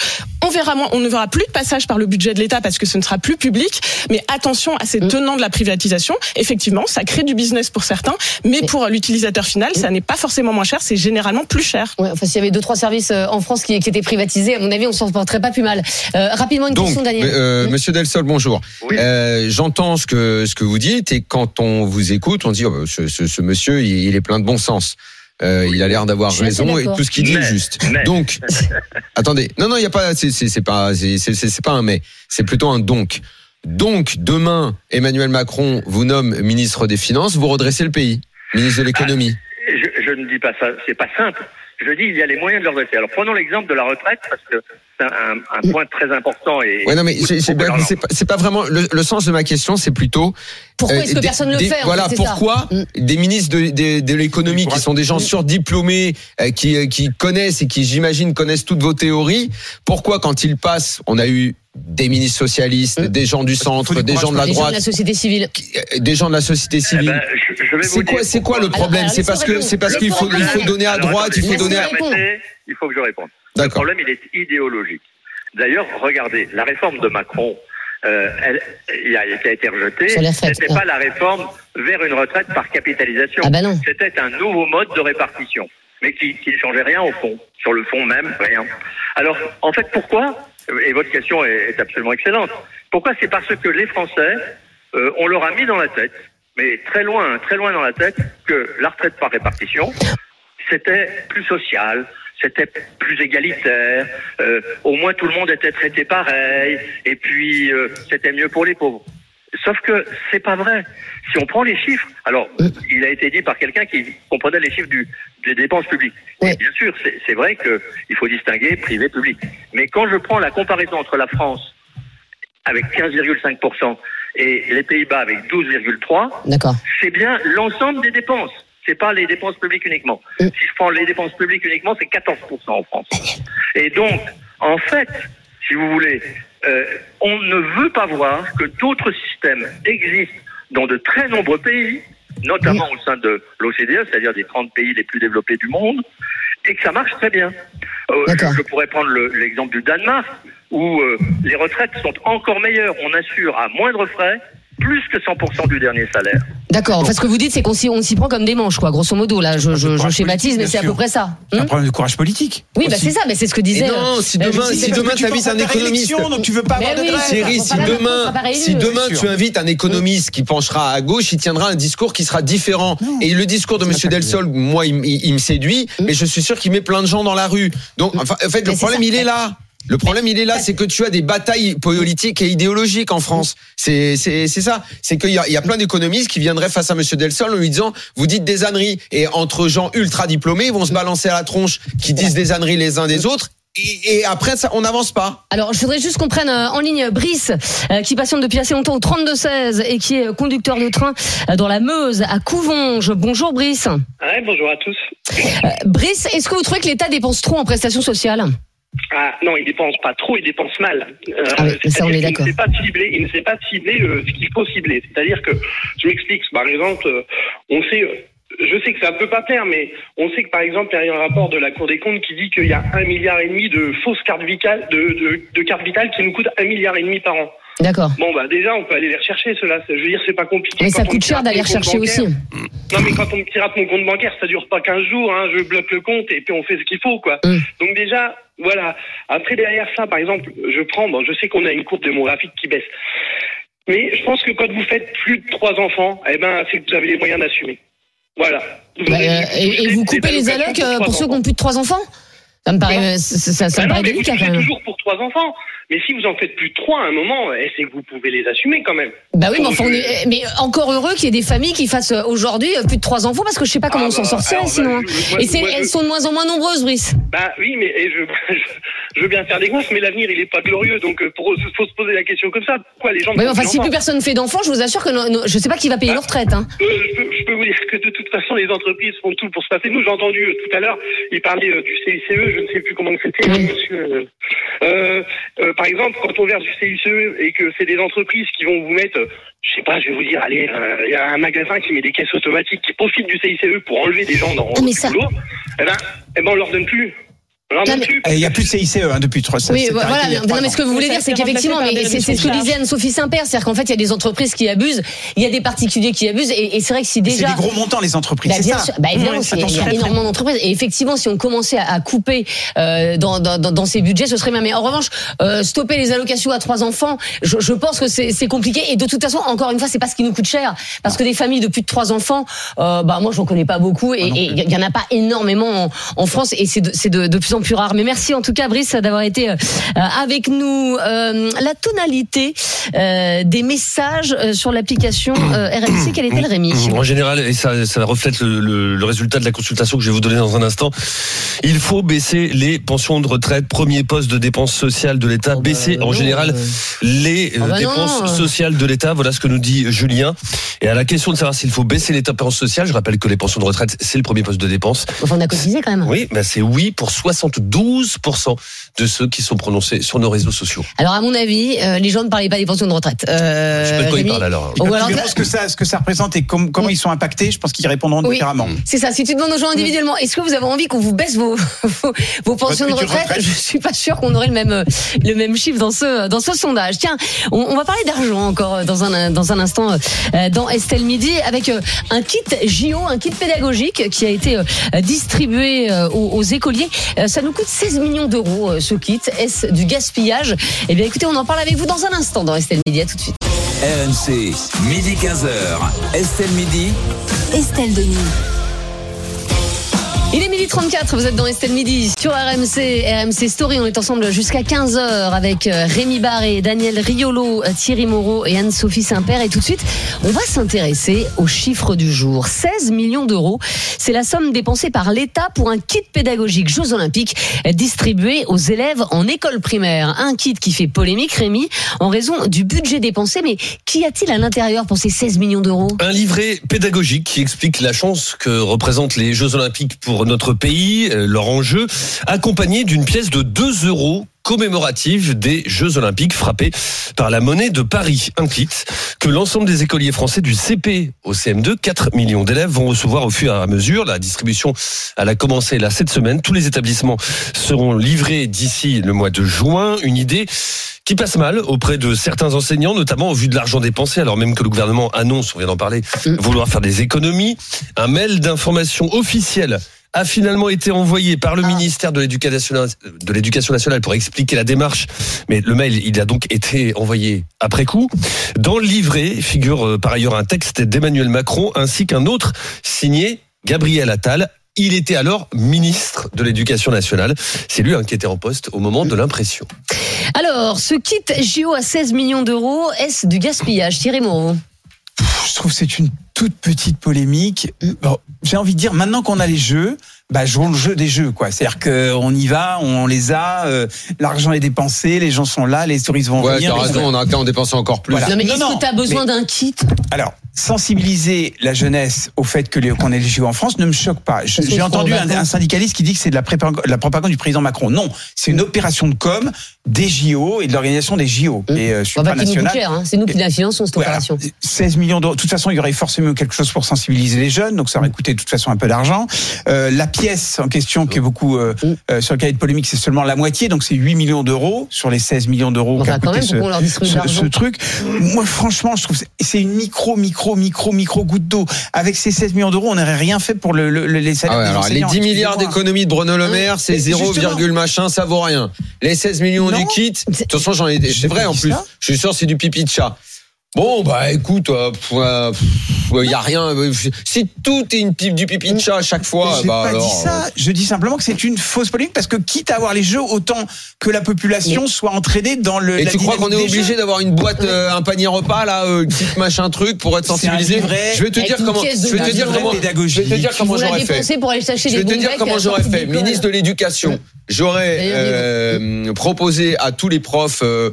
H: On verra moins, on ne verra plus de passage par le budget de l'État parce que ce ne sera plus public. Mais attention à ces tenants de la privatisation. Effectivement, ça crée du business pour certains, mais pour l'utilisateur final, ça n'est pas forcément moins cher, c'est généralement plus cher.
A: Ouais, enfin, s'il y avait deux trois services euh, en France qui, qui étaient privatisés, à mon avis, on s'en porterait pas plus mal. Euh, rapidement, une
G: Donc,
A: question, Daniel.
G: euh, Monsieur Delsol, bonjour.
J: Oui.
G: Euh, J'entends ce que ce que vous dites et quand on vous écoute, on dit oh, bah, ce, ce, ce monsieur, il, il est plein de bon sens. Euh, il a l'air d'avoir raison et tout ce qu'il dit est juste.
J: mais-
G: Donc, attendez, non non, il y a pas, c'est pas c'est pas un mais, c'est plutôt un donc. Donc demain, Emmanuel Macron vous nomme ministre des Finances, vous redressez le pays, ministre de l'économie.
J: Je, je ne dis pas ça, c'est pas simple. Je dis il y a les moyens de le redresser. Alors prenons l'exemple de la retraite parce que un, un point très important. Et
G: Ouais, non, mais c'est pas, vraiment le, le sens de ma question, c'est plutôt
A: Pourquoi
G: euh,
A: est-ce que
G: des-
A: personne ne le
G: des-
A: fait en
G: Voilà,
A: fait, c'est ça
G: pourquoi
A: Mm.
G: des ministres de, de, de l'économie qui sont des gens surdiplômés, euh, qui, euh, qui connaissent et qui, j'imagine, connaissent toutes vos théories, pourquoi quand ils passent, on a eu des ministres socialistes,
A: Mm.
G: des gens du centre, des gens de la
A: Les gens de
G: droite,
A: la société civile.
G: qui- euh, des gens de la société
J: Eh
G: civile.
J: ben, je, je vais vous
G: C'est quoi, c'est quoi le problème? C'est parce que c'est parce qu'il faut, il faut donner à droite, il faut donner à.
J: Il faut que je réponde. Le problème, il est idéologique. D'ailleurs, regardez, la réforme de Macron, euh, elle, a, qui a été rejetée, c'était pas la réforme vers une retraite par capitalisation.
A: Ah bah non.
J: C'était un nouveau mode de répartition, mais qui, qui ne changeait rien au fond. Sur le fond même, rien. Alors, en fait, pourquoi Et votre question est, est absolument excellente. Pourquoi C'est parce que les Français, euh, on leur a mis dans la tête, mais très loin, très loin dans la tête, que la retraite par répartition, c'était plus social, c'était plus égalitaire, euh, au moins tout le monde était traité pareil, et puis euh, c'était mieux pour les pauvres. Sauf que c'est pas vrai. Si on prend les chiffres, alors il a été dit par quelqu'un qui comprenait les chiffres du, des dépenses publiques.
A: Oui.
J: Bien sûr, c'est vrai qu'il faut distinguer privé public. Mais quand je prends la comparaison entre la France avec 15,5% et les Pays-Bas avec 12,3%,
A: D'accord.
J: c'est bien l'ensemble des dépenses. C'est pas les dépenses publiques uniquement. Si je prends les dépenses publiques uniquement, c'est 14% en France. Et donc, en fait, si vous voulez, euh, on ne veut pas voir que d'autres systèmes existent dans de très nombreux pays, notamment au sein de l'OCDE, c'est-à-dire des 30 pays les plus développés du monde, et que ça marche très bien. Euh, je pourrais prendre le- l'exemple du Danemark, où euh, les retraites sont encore meilleures. On assure à moindre frais plus que 100% du dernier salaire.
A: D'accord. Enfin, ce que vous dites, c'est qu'on s'y, on s'y prend comme des manches, quoi. Grosso modo, là, je, je, je schématise, mais c'est à peu près ça.
C: C'est un
A: Hum
C: problème de courage politique.
A: oui, bah c'est ça, mais c'est ce que disait.
G: non, si
A: euh,
G: demain, si
A: parce
G: demain
A: que tu
G: t'invites un économiste.
C: donc tu veux pas avoir de
G: Thierry, si demain, si demain tu invites un économiste qui penchera à gauche, il tiendra un discours qui sera différent. Et le discours de Monsieur Delsol, moi, il, me séduit, mais je suis sûr qu'il met plein de gens dans la rue. Donc, enfin, en fait, le problème, il est là. Le problème, il est là, c'est que tu as des batailles politiques et idéologiques en France. C'est c'est c'est ça. C'est qu'il y a, il y a plein d'économistes qui viendraient face à Monsieur Delsol en lui disant vous dites des âneries et entre gens ultra diplômés, ils vont se balancer à la tronche, qui disent des âneries les uns des autres. Et, et après, ça, on n'avance pas.
A: Alors, je voudrais juste qu'on prenne euh, en ligne Brice, euh, qui patiente depuis assez longtemps au 32-16 et qui est euh, conducteur de train dans la Meuse, à Couvonges. Bonjour Brice.
K: Ouais, bonjour à tous.
A: Euh, Brice, est-ce que vous trouvez que l'État dépense trop en prestations sociales?
K: Ah non, il dépense pas trop, il dépense mal. Euh,
A: Ah oui, ça, on est d'accord.
K: ne sait pas cibler, il ne sait pas cibler euh, ce qu'il faut cibler. C'est-à-dire que, je m'explique, par exemple, euh, on sait, euh, je sais que ça peut pas plaire, mais on sait que par exemple, il y a un rapport de la Cour des comptes qui dit qu'il y a un milliard et demi de fausses cartes vitales, de, de, de cartes vitales qui nous coûtent un milliard et demi par an.
A: D'accord.
K: Bon bah déjà, on peut aller les rechercher cela. Je veux dire, c'est pas compliqué.
A: Mais
K: Quand
A: ça coûte cher d'aller
K: compte
A: rechercher aussi.
K: Non mais quand on me pirate mon compte bancaire, ça dure pas 15 jours, hein, je bloque le compte et puis on fait ce qu'il faut quoi.
A: Mm.
K: Donc déjà, voilà. Après derrière ça, par exemple, je prends, bon, je sais qu'on a une courbe démographique qui baisse. Mais je pense que quand vous faites plus de trois enfants, eh ben c'est que vous avez les moyens d'assumer. Voilà.
A: Bah, euh, et, et vous coupez les allocs euh, pour ceux qui ont plus de trois enfants? Ça me paraît, euh, ça, ça- ça
K: Bah
A: me paraît délicat quand même.
K: toujours pour trois enfants. Mais si vous en faites plus de trois à un moment, eh, c'est que vous pouvez les assumer quand même.
A: Bah oui, mais, enfin, on
K: Je-
A: est- mais encore heureux qu'il y ait des familles qui fassent euh, aujourd'hui euh, plus de trois enfants parce que je sais pas comment
K: Ah
A: on s'en
K: bah,
A: sortirait sinon.
K: bah, je- moi,
A: et
K: je-
A: elles sont de moins en moins nombreuses, Brice.
K: Bah oui, mais je, je, veux bien faire des gosses, mais l'avenir il est pas glorieux, donc euh, pour faut se poser la question comme ça. Pourquoi les gens ne
A: mais enfin, si plus personne fait d'enfants, je vous assure que no- no- je sais pas qui va payer leur retraite. Hein.
K: Euh, je, peux, je peux vous dire que de toute façon, les entreprises font tout pour se passer. Nous, j'ai entendu euh, tout à l'heure, il parlait euh, du CICE, je ne sais plus comment c'était, monsieur. Euh, euh, euh, par exemple, quand on verse du CICE et que c'est des entreprises qui vont vous mettre, euh, je sais pas, je vais vous dire, allez, euh, il y a un magasin qui met des caisses automatiques, qui profite du CICE pour enlever des gens dans
A: Ah,
K: le boulot, eh ben, eh ben, on leur donne plus.
C: Et Il n'y a plus de CICE hein, depuis trois ça
A: Oui,
C: s'est
A: voilà. non, mais ce que vous voulez dire, c'est qu'effectivement, c'est c'est ce que disait Anne-Sophie Saint-Père, c'est-à-dire qu'en fait, il y a des entreprises qui abusent, il y a des particuliers qui abusent, et, et c'est vrai que si
C: C'est
A: déjà.
C: des gros montants les entreprises,
A: Bah,
C: c'est
A: bien
C: ça.
A: sûr. Bah, évidemment,
C: Oui,
A: c'est- il y a énormément d'entreprises. Et effectivement, si on commençait à, à couper euh, dans, dans, dans- dans ces budgets, ce serait bien. Mais en revanche, euh, stopper les allocations à trois enfants, je, je pense que c'est c'est compliqué. Et de toute façon, encore une fois, c'est pas ce qui nous coûte cher, parce que des familles de plus de trois enfants, euh, bah moi, j'en connais pas beaucoup, et il y en a pas énormément en, France, et c'est de, c'est de, de plus en sont plus rares. Mais merci en tout cas, Brice, d'avoir été euh, avec nous. Euh, la tonalité euh, des messages sur l'application euh, RMC, quel était le Rémi?
B: En général, et ça, ça reflète le, le- le résultat de la consultation que je vais vous donner dans un instant, il faut baisser les pensions de retraite, premier poste de dépenses sociales de l'État,
A: Oh bah,
B: baisser en
A: non,
B: général les
A: Ah bah
B: dépenses
A: non.
B: sociales de l'État. Voilà ce que nous dit Julien. Et à la question de savoir s'il faut baisser les dépenses sociales, je rappelle que les pensions de retraite, c'est le premier poste de dépense.
A: Enfin, on a cotisé quand même.
B: Oui, ben c'est oui pour 72% de ceux qui sont prononcés sur nos réseaux sociaux.
A: Alors, à mon avis, euh, les gens ne parlaient pas des pensions de retraite. Euh,
B: Je sais pas de quoi ils parlent alors.
C: Ce que ça, ce que ça représente et com- comment ils sont impactés, je pense qu'ils répondront
A: Oui.
C: différemment.
A: C'est ça. Si tu demandes aux gens individuellement, est-ce que vous avez envie qu'on vous baisse vos, vos, vos pensions de retraite,
C: retraite.
A: Je suis pas sûr qu'on aurait le même, le même chiffre dans ce, dans ce sondage. Tiens, on, on va parler d'argent encore euh, dans un, dans un instant euh, dans Estelle Midi avec euh, un kit JO, un kit pédagogique qui a été euh, distribué euh, aux, aux écoliers. Euh, Ça nous coûte 16 millions d'euros euh, ce kit. Est-ce du gaspillage Eh bien, écoutez, on en parle avec vous dans un instant dans Estelle Midi. À tout de suite.
E: RMC, midi 15h. Estelle Midi.
L: Estelle Denis.
A: Il est midi 34, vous êtes dans Estelle Midi sur RMC, RMC Story. On est ensemble jusqu'à 15h avec euh, Rémi Barré, Daniel Riolo, euh, Thierry Moreau et Anne-Sophie Saint-Père. Et tout de suite, on va s'intéresser aux chiffres du jour. 16 millions d'euros, c'est la somme dépensée par l'État pour un kit pédagogique Jeux Olympiques distribué aux élèves en école primaire. Un kit qui fait polémique, Rémi, en raison du budget dépensé. Mais qu'y a-t-il à l'intérieur pour ces 16 millions d'euros?
B: Un livret pédagogique qui explique la chance que représentent les Jeux Olympiques pour notre pays, euh, leur enjeu, accompagné d'une pièce de 2 euros commémorative des Jeux Olympiques frappés par la monnaie de Paris. Un kit que l'ensemble des écoliers français du CP au CM2, 4 millions d'élèves vont recevoir au fur et à mesure. La distribution, elle a commencé là cette semaine. Tous les établissements seront livrés d'ici le mois de juin. Une idée qui passe mal auprès de certains enseignants, notamment au vu de l'argent dépensé, alors même que le gouvernement annonce, on vient d'en parler, vouloir faire des économies. Un mail d'information officielle a finalement été envoyé par le ministère de l'Éducation de l'Éducation nationale pour expliquer la démarche, mais le mail il a donc été envoyé après coup. Dans le livret figure euh, par ailleurs un texte d'Emmanuel Macron ainsi qu'un autre signé Gabriel Attal. Il était alors ministre de l'Éducation nationale. C'est lui hein, qui était en poste au moment de l'impression.
A: Alors, ce kit JO à 16 millions d'euros, est-ce du gaspillage Thierry Moreau?
C: Je trouve que c'est une toute petite polémique. Bon, J'ai envie de dire, maintenant qu'on a les jeux, bah, jouons le jeu des jeux, quoi. C'est-à-dire qu'on y va, on les a, euh, l'argent est dépensé, les gens sont là, les touristes vont
G: Ouais,
C: venir.
G: t'as
C: les-
G: raison, on a qu'à en dépenser encore plus.
C: Voilà.
A: Non mais
C: Non,
A: est-ce
C: non,
A: que tu as besoin
C: mais-
A: d'un kit?
C: Alors, sensibiliser la jeunesse au fait que qu'on ait les JO en France ne me choque pas. J'ai entendu un, syndicaliste qui dit que c'est de la propagande du président Macron. Non, c'est une opération de com des JO et de l'organisation des JO. Et euh,
A: Mmh. Bah, bah, qui nous coûte
C: supranationale.
A: hein. c'est nous qui la finançons cette
C: Voilà.
A: opération.
C: 16 millions d'euros. De toute façon, il y aurait forcément quelque chose pour sensibiliser les jeunes, donc ça aurait coûté de toute façon un peu d'argent. Euh, la pièce en question, qui est beaucoup euh,
A: Mm.
C: euh, sur le cahier de polémique, c'est seulement la moitié, donc c'est 8 millions d'euros sur les 16 millions d'euros qu'a coûté ce, ce, ce truc. Moi, franchement, je trouve que c'est- une micro, micro, micro, micro goutte d'eau. Avec ces 16 millions d'euros, on n'aurait rien fait pour le, le- le- les salaires
G: Ah ouais,
C: des
G: alors les
C: enseignants.
G: 10 milliards d'économies de Bruno Le Maire, c'est
C: Mais
G: 0,
C: justement.
G: virgule machin, ça vaut rien. Les 16 millions Du kit, de toute façon j'en ai, c'est vrai en plus. Je suis sûr c'est du pipi de chat. Bon bah écoute, euh, euh, il y a rien. euh, Si tout est une pipe du pipi de chat à chaque fois,
C: J'ai
G: bah
C: pas
G: alors.
C: dit ça. Je dis simplement que c'est une fausse polémique parce que quitte à avoir les jeux, autant que la population soit entraînée dans le.
G: Et
C: la
G: tu crois qu'on est obligé d'avoir une boîte, euh, un panier repas là, euh, une petite machin truc pour être sensibilisé
C: livret
G: Je vais te dire comment. Je vais te dire comment. Je vais te dire comment j'aurais fait.
A: dépensez pour aller chercher
G: Je vais te dire comment j'aurais fait. Ministre de l'Éducation, j'aurais euh, proposé à tous les profs euh,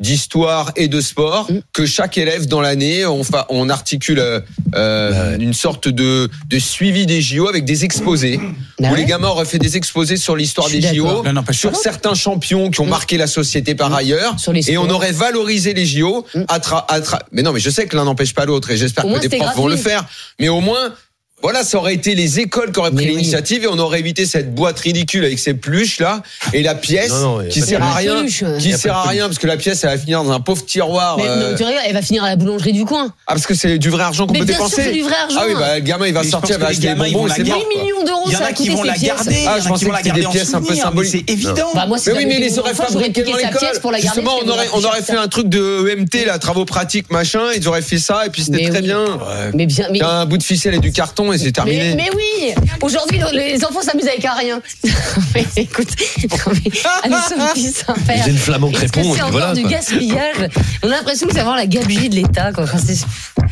G: d'histoire et de sport
A: Mm.
G: que chaque élève dans l'année on, fa- on articule euh, euh, une sorte de, de suivi des JO avec des exposés
A: Bah
G: où
A: ouais.
G: les gamins auraient fait des exposés sur l'histoire des JO.
C: Non, non, pas
G: sur
C: sûr.
G: certains champions qui ont
A: Mm.
G: marqué la société par ailleurs
A: Sur les
G: et on aurait valorisé les JO
A: Mm.
G: à tra- à tra- mais non mais je sais que l'un n'empêche pas l'autre et j'espère que des profs vont le faire mais au moins voilà, ça aurait été les écoles qui auraient pris
A: oui.
G: l'initiative et on aurait évité cette boîte ridicule avec ces peluches là et la pièce
B: Non, non,
G: qui sert à
A: peluche.
G: rien,
A: Peluche,
G: qui sert à rien parce que la pièce elle va finir dans un pauvre tiroir.
A: Mais
G: euh,
A: non, tu elle va finir à la boulangerie du coin.
G: ah parce que c'est du vrai argent qu'on peut
A: sûr,
G: dépenser.
A: c'est du vrai argent.
G: Ah oui, bah le gamin il va
C: Mais
G: sortir, il va acheter des bonbons
C: la
G: c'est
A: 8
G: mort.
A: millions d'euros,
C: Il y en
A: ça
C: a
A: coûté
C: vont
A: ces
C: la
A: pièces.
C: garder,
G: Ah,
C: il y en
G: je
C: a qui
G: pensais
C: vont
G: que
C: la
G: c'était des pièces un peu symboliques.
C: C'est évident.
G: Mais oui, mais les aurait
A: piqué
G: dans
A: sa
G: l'école.
A: pièce pour la garder,
G: Justement, on aurait, on aurait fait un truc de EMT, là, travaux pratiques, machin. Ils auraient fait ça et puis c'était très bien.
A: Mais bien,
G: un bout de ficelle et du carton et c'est terminé.
A: Mais, mais oui, aujourd'hui les enfants s'amusent avec un rien. mais écoute, non, mais, allez, Sophie Saint-Père.
B: J'ai une flamme crépon,
A: c'est encore
B: voilà,
A: du
B: quoi.
A: gaspillage On a l'impression que c'est vraiment la gabegie de l'État.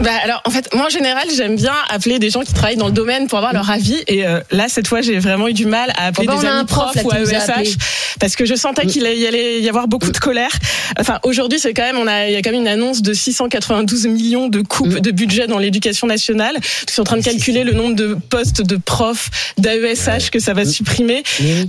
H: Bah alors en fait moi en général j'aime bien appeler des gens qui travaillent dans le domaine pour avoir leur avis et euh, là cette fois j'ai vraiment eu du mal à appeler
A: Bon, bah,
H: des amis
A: un prof,
H: profs ou
A: appelé.
H: AESH parce que je sentais qu'il y allait y avoir beaucoup de colère. Enfin aujourd'hui c'est quand même on a il y a quand même une annonce de 692 millions de coupes de budget dans l'éducation nationale. Je suis en train de calculer le nombre de postes de profs d'AESH que ça va supprimer.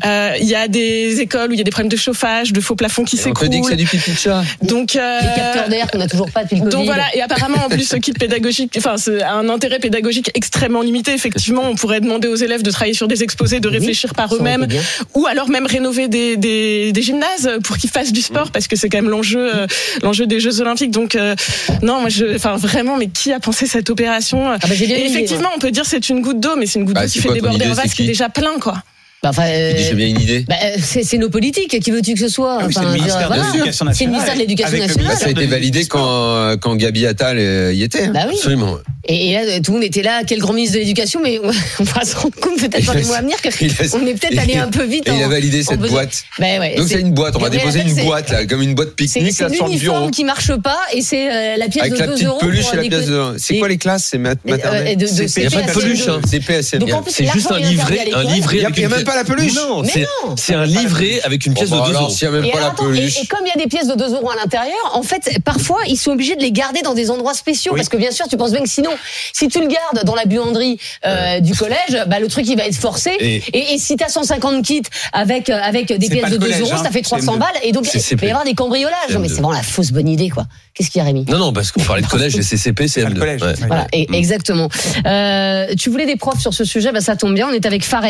H: Euh, Il y a des écoles où il y a des problèmes de chauffage, de faux plafonds qui
G: On te dit que c'est
H: s'écroulent.
G: du pipi de chat.
H: Donc euh,
A: Les capteurs d'air qu'on n'a toujours pas depuis le
H: donc voilà, et apparemment en plus ce kit pédagogique, enfin c'est un intérêt pédagogique extrêmement limité. Effectivement, on pourrait demander aux élèves de travailler sur des exposés, de réfléchir par eux-mêmes, ou alors même rénover des, des, des gymnases pour qu'ils fassent du sport, parce que c'est quand même l'enjeu euh, l'enjeu des Jeux Olympiques. Donc euh, non, moi je, enfin vraiment, mais qui a pensé cette opération?
A: Ah bah, j'ai bien
H: Et effectivement, on peut dire c'est une goutte d'eau, mais c'est une goutte
G: Bah,
H: d'eau qui fait déborder un vase qui est déjà plein, quoi.
A: Bah, enfin, euh,
G: Il dit, J'ai bien une idée.
A: bah, euh, c'est c'est nos politiques. Qui veux-tu que ce soit?
C: Ah oui, c'est le
A: Enfin,
C: ministère
A: voilà.
C: l'Éducation
A: C'est le ministère de l'Éducation
C: Avec le
A: nationale.
G: Ça a été validé quand, quand Gabi Attal euh, y était. hein.
A: Bah oui.
B: Absolument.
A: Et, et là, tout le monde était là. Quel grand ministre de l'Éducation, mais on va se rendre compte peut-être dans les mois à venir qu'on est peut-être allé un peu vite.
G: Et il a validé cette
A: besoin.
G: boîte.
A: Bah ouais,
G: Donc c'est une boîte, on va déposer une
A: c'est-
G: boîte là, comme une boîte
A: C'est
G: pique-nique
A: c'est
G: là sur le bureau.
A: qui marche pas et c'est euh, la pièce
G: Avec
A: de
G: la
A: 2
G: petite
A: euros.
G: peluche
A: pour
G: et la pièce de. C'est quoi les classes C'est maternelle
C: C'est-
B: Il n'y a pas de peluche.
A: CE2.
B: Hein.
A: En plus,
B: C'est juste un livret, un avec
G: pas la peluche.
B: Non,
A: Mais
B: c'est
A: non.
B: c'est un livret avec une pièce de
G: bah
B: 2
G: alors,
B: euros.
G: s'il n'y a même
A: Et,
G: pas
A: alors,
G: la
A: attends,
G: peluche.
A: et, et comme il y a des pièces de 2 euros à l'intérieur, en fait, parfois, ils sont obligés de les garder dans des endroits spéciaux.
C: Oui.
A: Parce que bien sûr, tu penses bien que sinon, si tu le gardes dans la buanderie euh, du collège, bah, le truc, il va être forcé.
B: Et-
A: Et, et si tu as 150 kits avec, euh, avec des pièces
C: pas
A: de
C: le
A: 2
C: collège,
A: euros,
C: hein.
A: ça fait 300
C: C'est
A: balles. Et donc,
B: C'est
A: il
B: CP.
A: va y avoir des cambriolages. Non, mais c'est vraiment la fausse bonne idée, quoi. Qu'est-ce qu'il y a, Rémi?
B: Non, non, parce qu'on parlait de collège, les CCP, c'est
C: pas le
B: M2.
C: collège.
B: Ouais.
C: Ouais.
A: Voilà, et-
B: Mm.
A: exactement. Euh, tu voulais des profs sur ce sujet, bah ça tombe bien. On est avec Fares,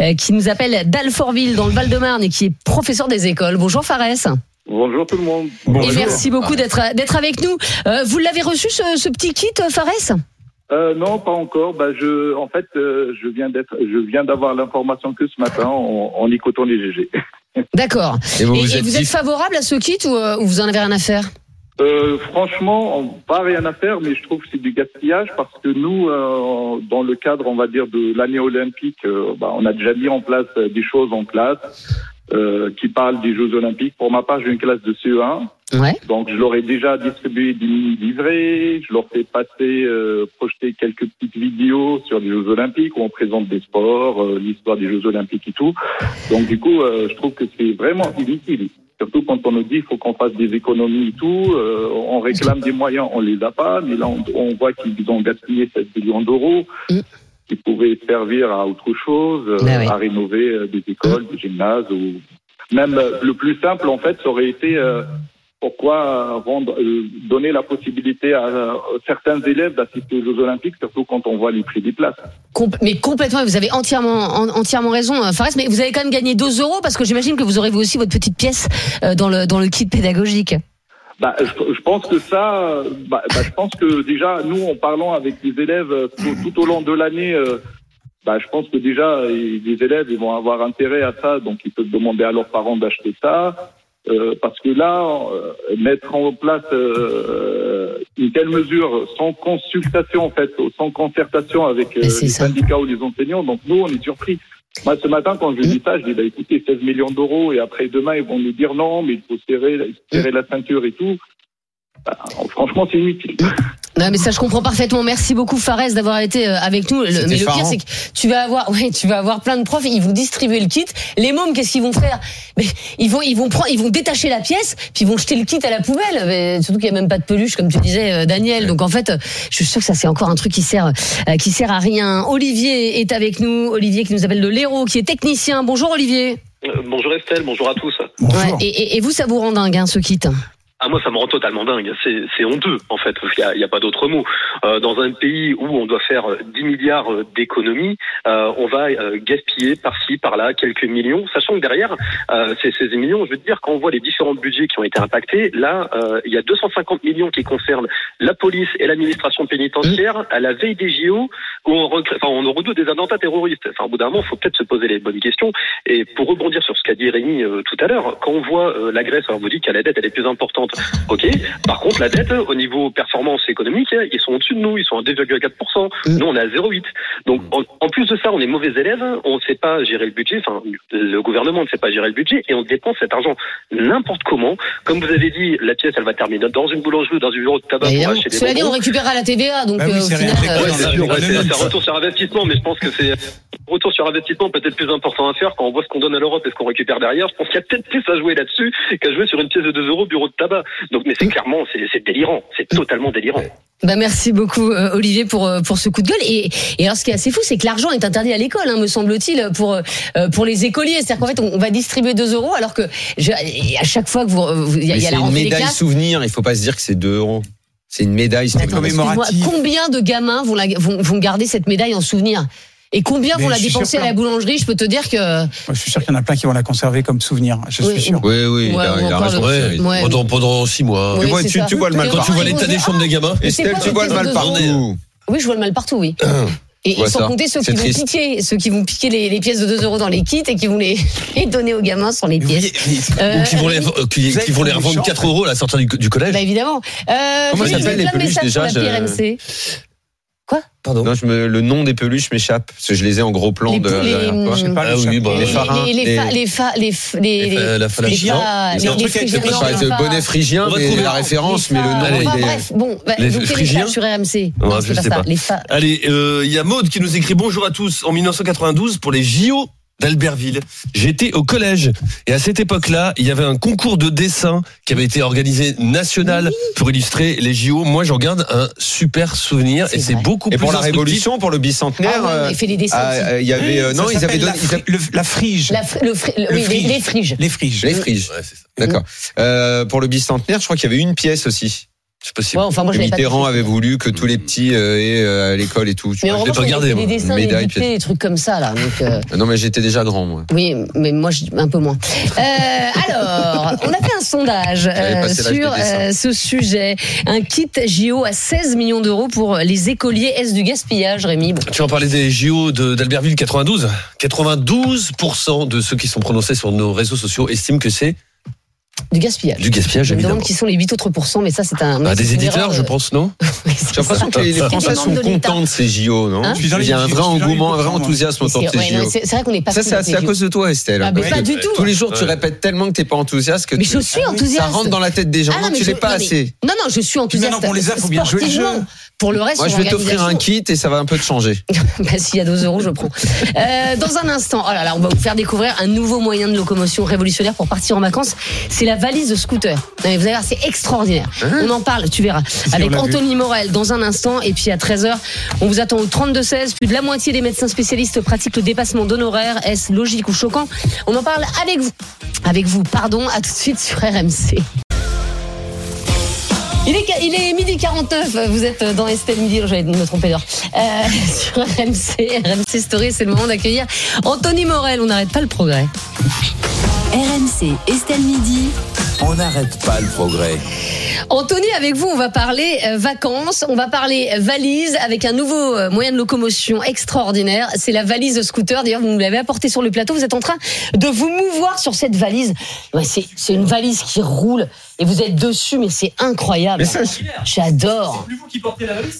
A: euh, qui nous appelle d'Alfortville, dans le Val-de-Marne, et qui est professeur des écoles. Bonjour Fares.
M: Bonjour tout le monde.
A: Et merci beaucoup d'être d'être avec nous. Euh, vous l'avez reçu ce, ce petit kit, euh, Fares?
M: Euh, non, pas encore. Bah, je, en fait, euh, je viens d'être, je viens d'avoir l'information que ce matin en, en écoutant les GG.
A: D'accord.
G: Et vous
A: Et,
G: vous
A: et
G: êtes
A: vous êtes
G: dit.
A: favorable à ce kit ou, ou vous en avez rien à faire?
M: Euh, franchement, on- pas rien à faire, mais je trouve que c'est du gaspillage parce que nous, euh, dans le cadre, on va dire, de l'année olympique, euh, bah, on a déjà mis en place euh, des choses en classe euh, qui parlent des Jeux olympiques. Pour ma part, j'ai une classe de CE1.
A: Ouais.
M: Donc, je leur ai déjà distribué des mini-livrets, je leur fais passer, euh, projeter quelques petites vidéos sur les Jeux Olympiques où on présente des sports, euh, l'histoire des Jeux Olympiques et tout. Donc, du coup, euh, je trouve que c'est vraiment inutile. Surtout quand on nous dit qu'il faut qu'on fasse des économies et tout, euh, on réclame des moyens, on les a pas, mais là, on, on voit qu'ils ont gaspillé 7 millions d'euros.
A: Mm.
M: qui pouvaient servir à autre chose, euh,
A: oui.
M: à rénover euh, des écoles, des gymnases ou même le plus simple en fait, ça aurait été euh, pourquoi euh, rendre, euh, donner la possibilité à euh, certains élèves d'assister aux Jeux Olympiques, surtout quand on voit les prix des places.
A: Mais complètement, vous avez entièrement, en- entièrement raison, Fares. Mais vous avez quand même gagné 2 euros parce que j'imagine que vous aurez vous aussi votre petite pièce dans le dans le kit pédagogique.
M: Bah, je, je pense que ça, bah, bah, je pense que déjà, nous, en parlant avec les élèves tout, tout au long de l'année, euh, bah, je pense que déjà, les élèves, ils vont avoir intérêt à ça, donc ils peuvent demander à leurs parents d'acheter ça. Euh, parce que là, euh, mettre en place euh, une telle mesure sans consultation, en fait, sans concertation avec les
A: ça.
M: syndicats ou les enseignants, donc nous, on est surpris. Moi, ce matin, quand je dis ça, je dis, bah, écoutez, 16 millions d'euros, et après, demain, ils vont nous dire non, mais il faut serrer, serrer la ceinture et tout. Bah, franchement, c'est inutile.
A: Non, mais ça, je comprends parfaitement. Merci beaucoup, Fares, d'avoir été euh, avec nous. Le- mais le pire, c'est que tu vas avoir, ouais, tu vas avoir plein de profs. Ils vont distribuer le kit. Les mômes, qu'est-ce qu'ils vont faire? Mais ils vont, ils vont prendre, ils vont détacher la pièce, puis ils vont jeter le kit à la poubelle. Mais surtout qu'il y a même pas de peluche, comme tu disais, euh, Daniel. Donc en fait, euh, je suis sûr que ça, c'est encore un truc qui sert, euh, qui sert à rien. Olivier est avec nous. Olivier qui nous appelle de l'Hérault, qui est technicien. Bonjour, Olivier.
N: Euh, bonjour Estelle, bonjour à tous.
A: Ouais, et, et- et vous, ça vous rend dingue, hein, ce kit?
N: Ah moi ça me rend totalement dingue, c'est honteux en fait, il y a, y a pas d'autre mot. Euh, dans un pays où on doit faire euh, 10 milliards euh, d'économies, euh, on va euh, gaspiller par-ci, par-là quelques millions, sachant que derrière euh, ces, ces millions, je veux dire, quand on voit les différents budgets qui ont été impactés, là euh, il y a 250 millions qui concernent la police et l'administration pénitentiaire à la veille des JO où on, recrée- enfin, on redoute des attentats terroristes. Enfin, au bout d'un moment, il faut peut-être se poser les bonnes questions. Et pour rebondir sur ce qu'a dit Rémi euh, tout à l'heure, quand on voit euh, la Grèce, alors vous dites que la dette elle est plus importante 50. Ok. Par contre, la dette, au niveau performance économique, ils sont au-dessus de nous. Ils sont à 2,4%. Nous, on est à 0,8. Donc, en, en plus de ça, on est mauvais élèves. On ne sait pas gérer le budget. Enfin, le gouvernement ne sait pas gérer le budget et on dépense cet argent n'importe comment. Comme vous avez dit, la pièce, elle va terminer dans une boulangerie ou dans une bureau de tabac pour acheter des
A: Cela dit, on récupérera la TVA, donc
C: Bah oui,
A: euh, au
C: c'est
A: final, euh,
N: un retour sur investissement, mais je pense que c'est un retour sur investissement peut-être plus important à faire quand on voit ce qu'on donne à l'Europe et ce qu'on récupère derrière. Je pense qu'il y a peut-être plus à jouer là-dessus qu'à jouer sur une pièce de 2 euros bureau de tabac. Donc, mais c'est clairement, c'est délirant, c'est totalement délirant.
A: Bah merci beaucoup euh, Olivier pour euh, pour ce coup de gueule et, et alors ce qui est assez fou c'est que l'argent est interdit à l'école hein, me semble-t-il pour euh, pour les écoliers c'est-à-dire qu'en fait on, on va distribuer 2 euros alors que je, à chaque fois que vous il y a, y a
G: c'est
A: la
G: une
A: des
G: médaille
A: classes
G: souvenir. Il faut pas se dire que c'est 2 euros. C'est une médaille.
A: Attends,
C: commémorative.
A: combien de gamins vont, la, vont, vont garder cette médaille en souvenir? Et combien
C: Mais
A: vont la dépenser à la boulangerie Je peux te dire que
C: Moi, je suis sûr qu'il y en a plein qui vont la conserver comme souvenir. Je
A: Oui.
C: suis sûr.
G: Oui, oui, il
A: Ouais,
G: a,
A: ou
G: il a raison.
B: Ouais,
A: Ouais.
B: pendant, pendant six mois.
A: Oui,
G: Tu vois, tu- vois le mal
B: Quand tu vois l'état des chambres des gamins.
G: Estelle, tu vois le mal partout.
A: Oui, je vois le mal partout, oui. Et, et sans
G: ça.
A: compter ceux qui vont piquer, ceux qui vont piquer les, les pièces de 2 euros dans les kits et qui vont les, les donner aux gamins sans les pièces.
C: oui,
A: Euh,
B: Ou qui vont les, euh, qui, vont les revendre
C: chiant,
B: 4 euros à la sortie du, du collège.
A: Bah évidemment. Euh,
G: Comment
A: j'ai
G: ça
A: eu
G: s'appelle,
A: plein
G: les
A: de
G: peluches, déjà,
A: la
G: je-
A: PRMC.
B: Pardon?
G: Non, je me, le nom des peluches m'échappe parce que je les ai en gros plan
A: Les
G: de.
A: les-
G: la dernière fois.
C: Je sais pas,
B: Ah
C: le
B: oui, bah,
A: Les,
G: les farins,
A: les, les, fa-
B: la
C: C'est un truc avec le
G: bonnet phrygien,
B: On va
G: mais
B: trouver.
G: la référence,
A: les
G: mais le nom.
A: Enfin, bref, bon, bah,
B: Les
A: donc,
B: phrygiens
A: sur RMC Non,
B: je
A: pas
B: sais
A: ça.
B: pas.
A: Les fa-
B: Allez, euh, il y a Maude qui nous écrit bonjour à tous. En 1992, pour les JO d'Albertville, j'étais au collège et à cette époque-là, il y avait un concours de dessin qui avait été organisé national pour illustrer les JO. Moi, j'en garde un super souvenir et c'est beaucoup
G: Et
B: plus
G: pour la révolution, pour le bicentenaire,
A: Ah ouais,
G: euh,
A: il fait des dessins
G: ah, euh, il y avait euh, non, ils avaient donné
C: la,
G: ils avaient-
C: fri- le- la frige.
A: La fri- le fri- le-
C: Le
A: oui, les,
C: frige.
A: les friges.
C: Les friges.
G: les friges.
B: Ouais, c'est ça.
G: D'accord. Euh, pour le bicentenaire, je crois qu'il y avait une pièce aussi.
B: C'est possible.
A: Ouais, enfin, moi, je l'avais pas
G: Mitterrand avait voulu que tous les petits euh, aient euh, à l'école et tout. Tu
A: Mais
G: vois, je l'ai pas
A: on
G: regardé.
A: des dessins, des
G: pièce.
A: des trucs comme ça, là. Donc, euh,
G: Non, mais j'étais déjà grand, moi.
A: oui, mais moi, un peu moins. Euh, alors, on a fait un sondage euh, sur
G: des
A: euh, ce sujet. Un kit JO à 16 millions d'euros pour les écoliers. Est-ce du gaspillage, Rémi? Bon.
B: Tu en parlais des JO de- d'Albertville 92. 92% de ceux qui sont prononcés sur nos réseaux sociaux estiment que c'est
A: Du gaspillage.
B: du gaspillage,
A: Je me
B: évidemment.
A: demande qui sont les 8 autres pourcents, mais ça, c'est un.
B: Bah,
A: c'est
B: des éditeurs, je
A: euh,
B: pense, non
A: oui,
G: J'ai l'impression que les, les
A: ça.
G: Français sont contents de ces JO, non
A: Hein
C: Je suis dans
G: Il y a un vrai engouement, un vrai
C: 8%, moi.
G: enthousiasme autour de
A: C'est
G: ces
A: non,
G: JO.
A: c'est- vrai qu'on n'est pas
G: Ça, c'est à, cause de toi, Estelle.
A: Ah, mais pas du tout.
G: Tous les jours, tu répètes tellement que t'es pas enthousiaste que
A: Mais je suis enthousiaste.
G: ça rentre dans la tête des gens.
A: Ah
G: non, tu l'es pas
A: non,
G: assez.
A: Non, non, je suis enthousiaste.
C: maintenant qu'on les a, faut bien jouer le jeu.
A: Pour le reste,
G: Moi, je vais t'offrir un kit et ça va un peu te changer.
A: bah, S'il y a 2 euros, je prends. Euh, dans un instant, oh là là, on va vous faire découvrir un nouveau moyen de locomotion révolutionnaire pour partir en vacances. C'est la valise de scooter. Non, mais vous allez voir, c'est extraordinaire. on en parle, tu verras. Avec
C: vu.
A: Anthony Morel dans un instant. Et puis à 13h, on vous attend au 32-16. Plus de la moitié des médecins spécialistes pratiquent le dépassement d'honoraires. Est-ce logique ou choquant? On en parle avec vous. Avec vous, pardon. À tout de suite sur RMC. Il est, il est midi 49, vous êtes dans Estelle Midi, j'allais me tromper d'heure. Euh, sur RMC, RMC Story, c'est le moment d'accueillir Anthony Morel, on n'arrête pas le progrès.
L: RMC, Estelle Midi.
E: On n'arrête pas le progrès.
A: Anthony, avec vous, on va parler euh, vacances, on va parler valise avec un nouveau euh, moyen de locomotion extraordinaire. C'est la valise scooter. D'ailleurs, vous nous l'avez apporté sur le plateau. Vous êtes en train de vous mouvoir sur cette valise. Ouais, c'est c'est une valise qui roule et vous êtes dessus, mais c'est incroyable.
G: Mais ça,
A: J'adore.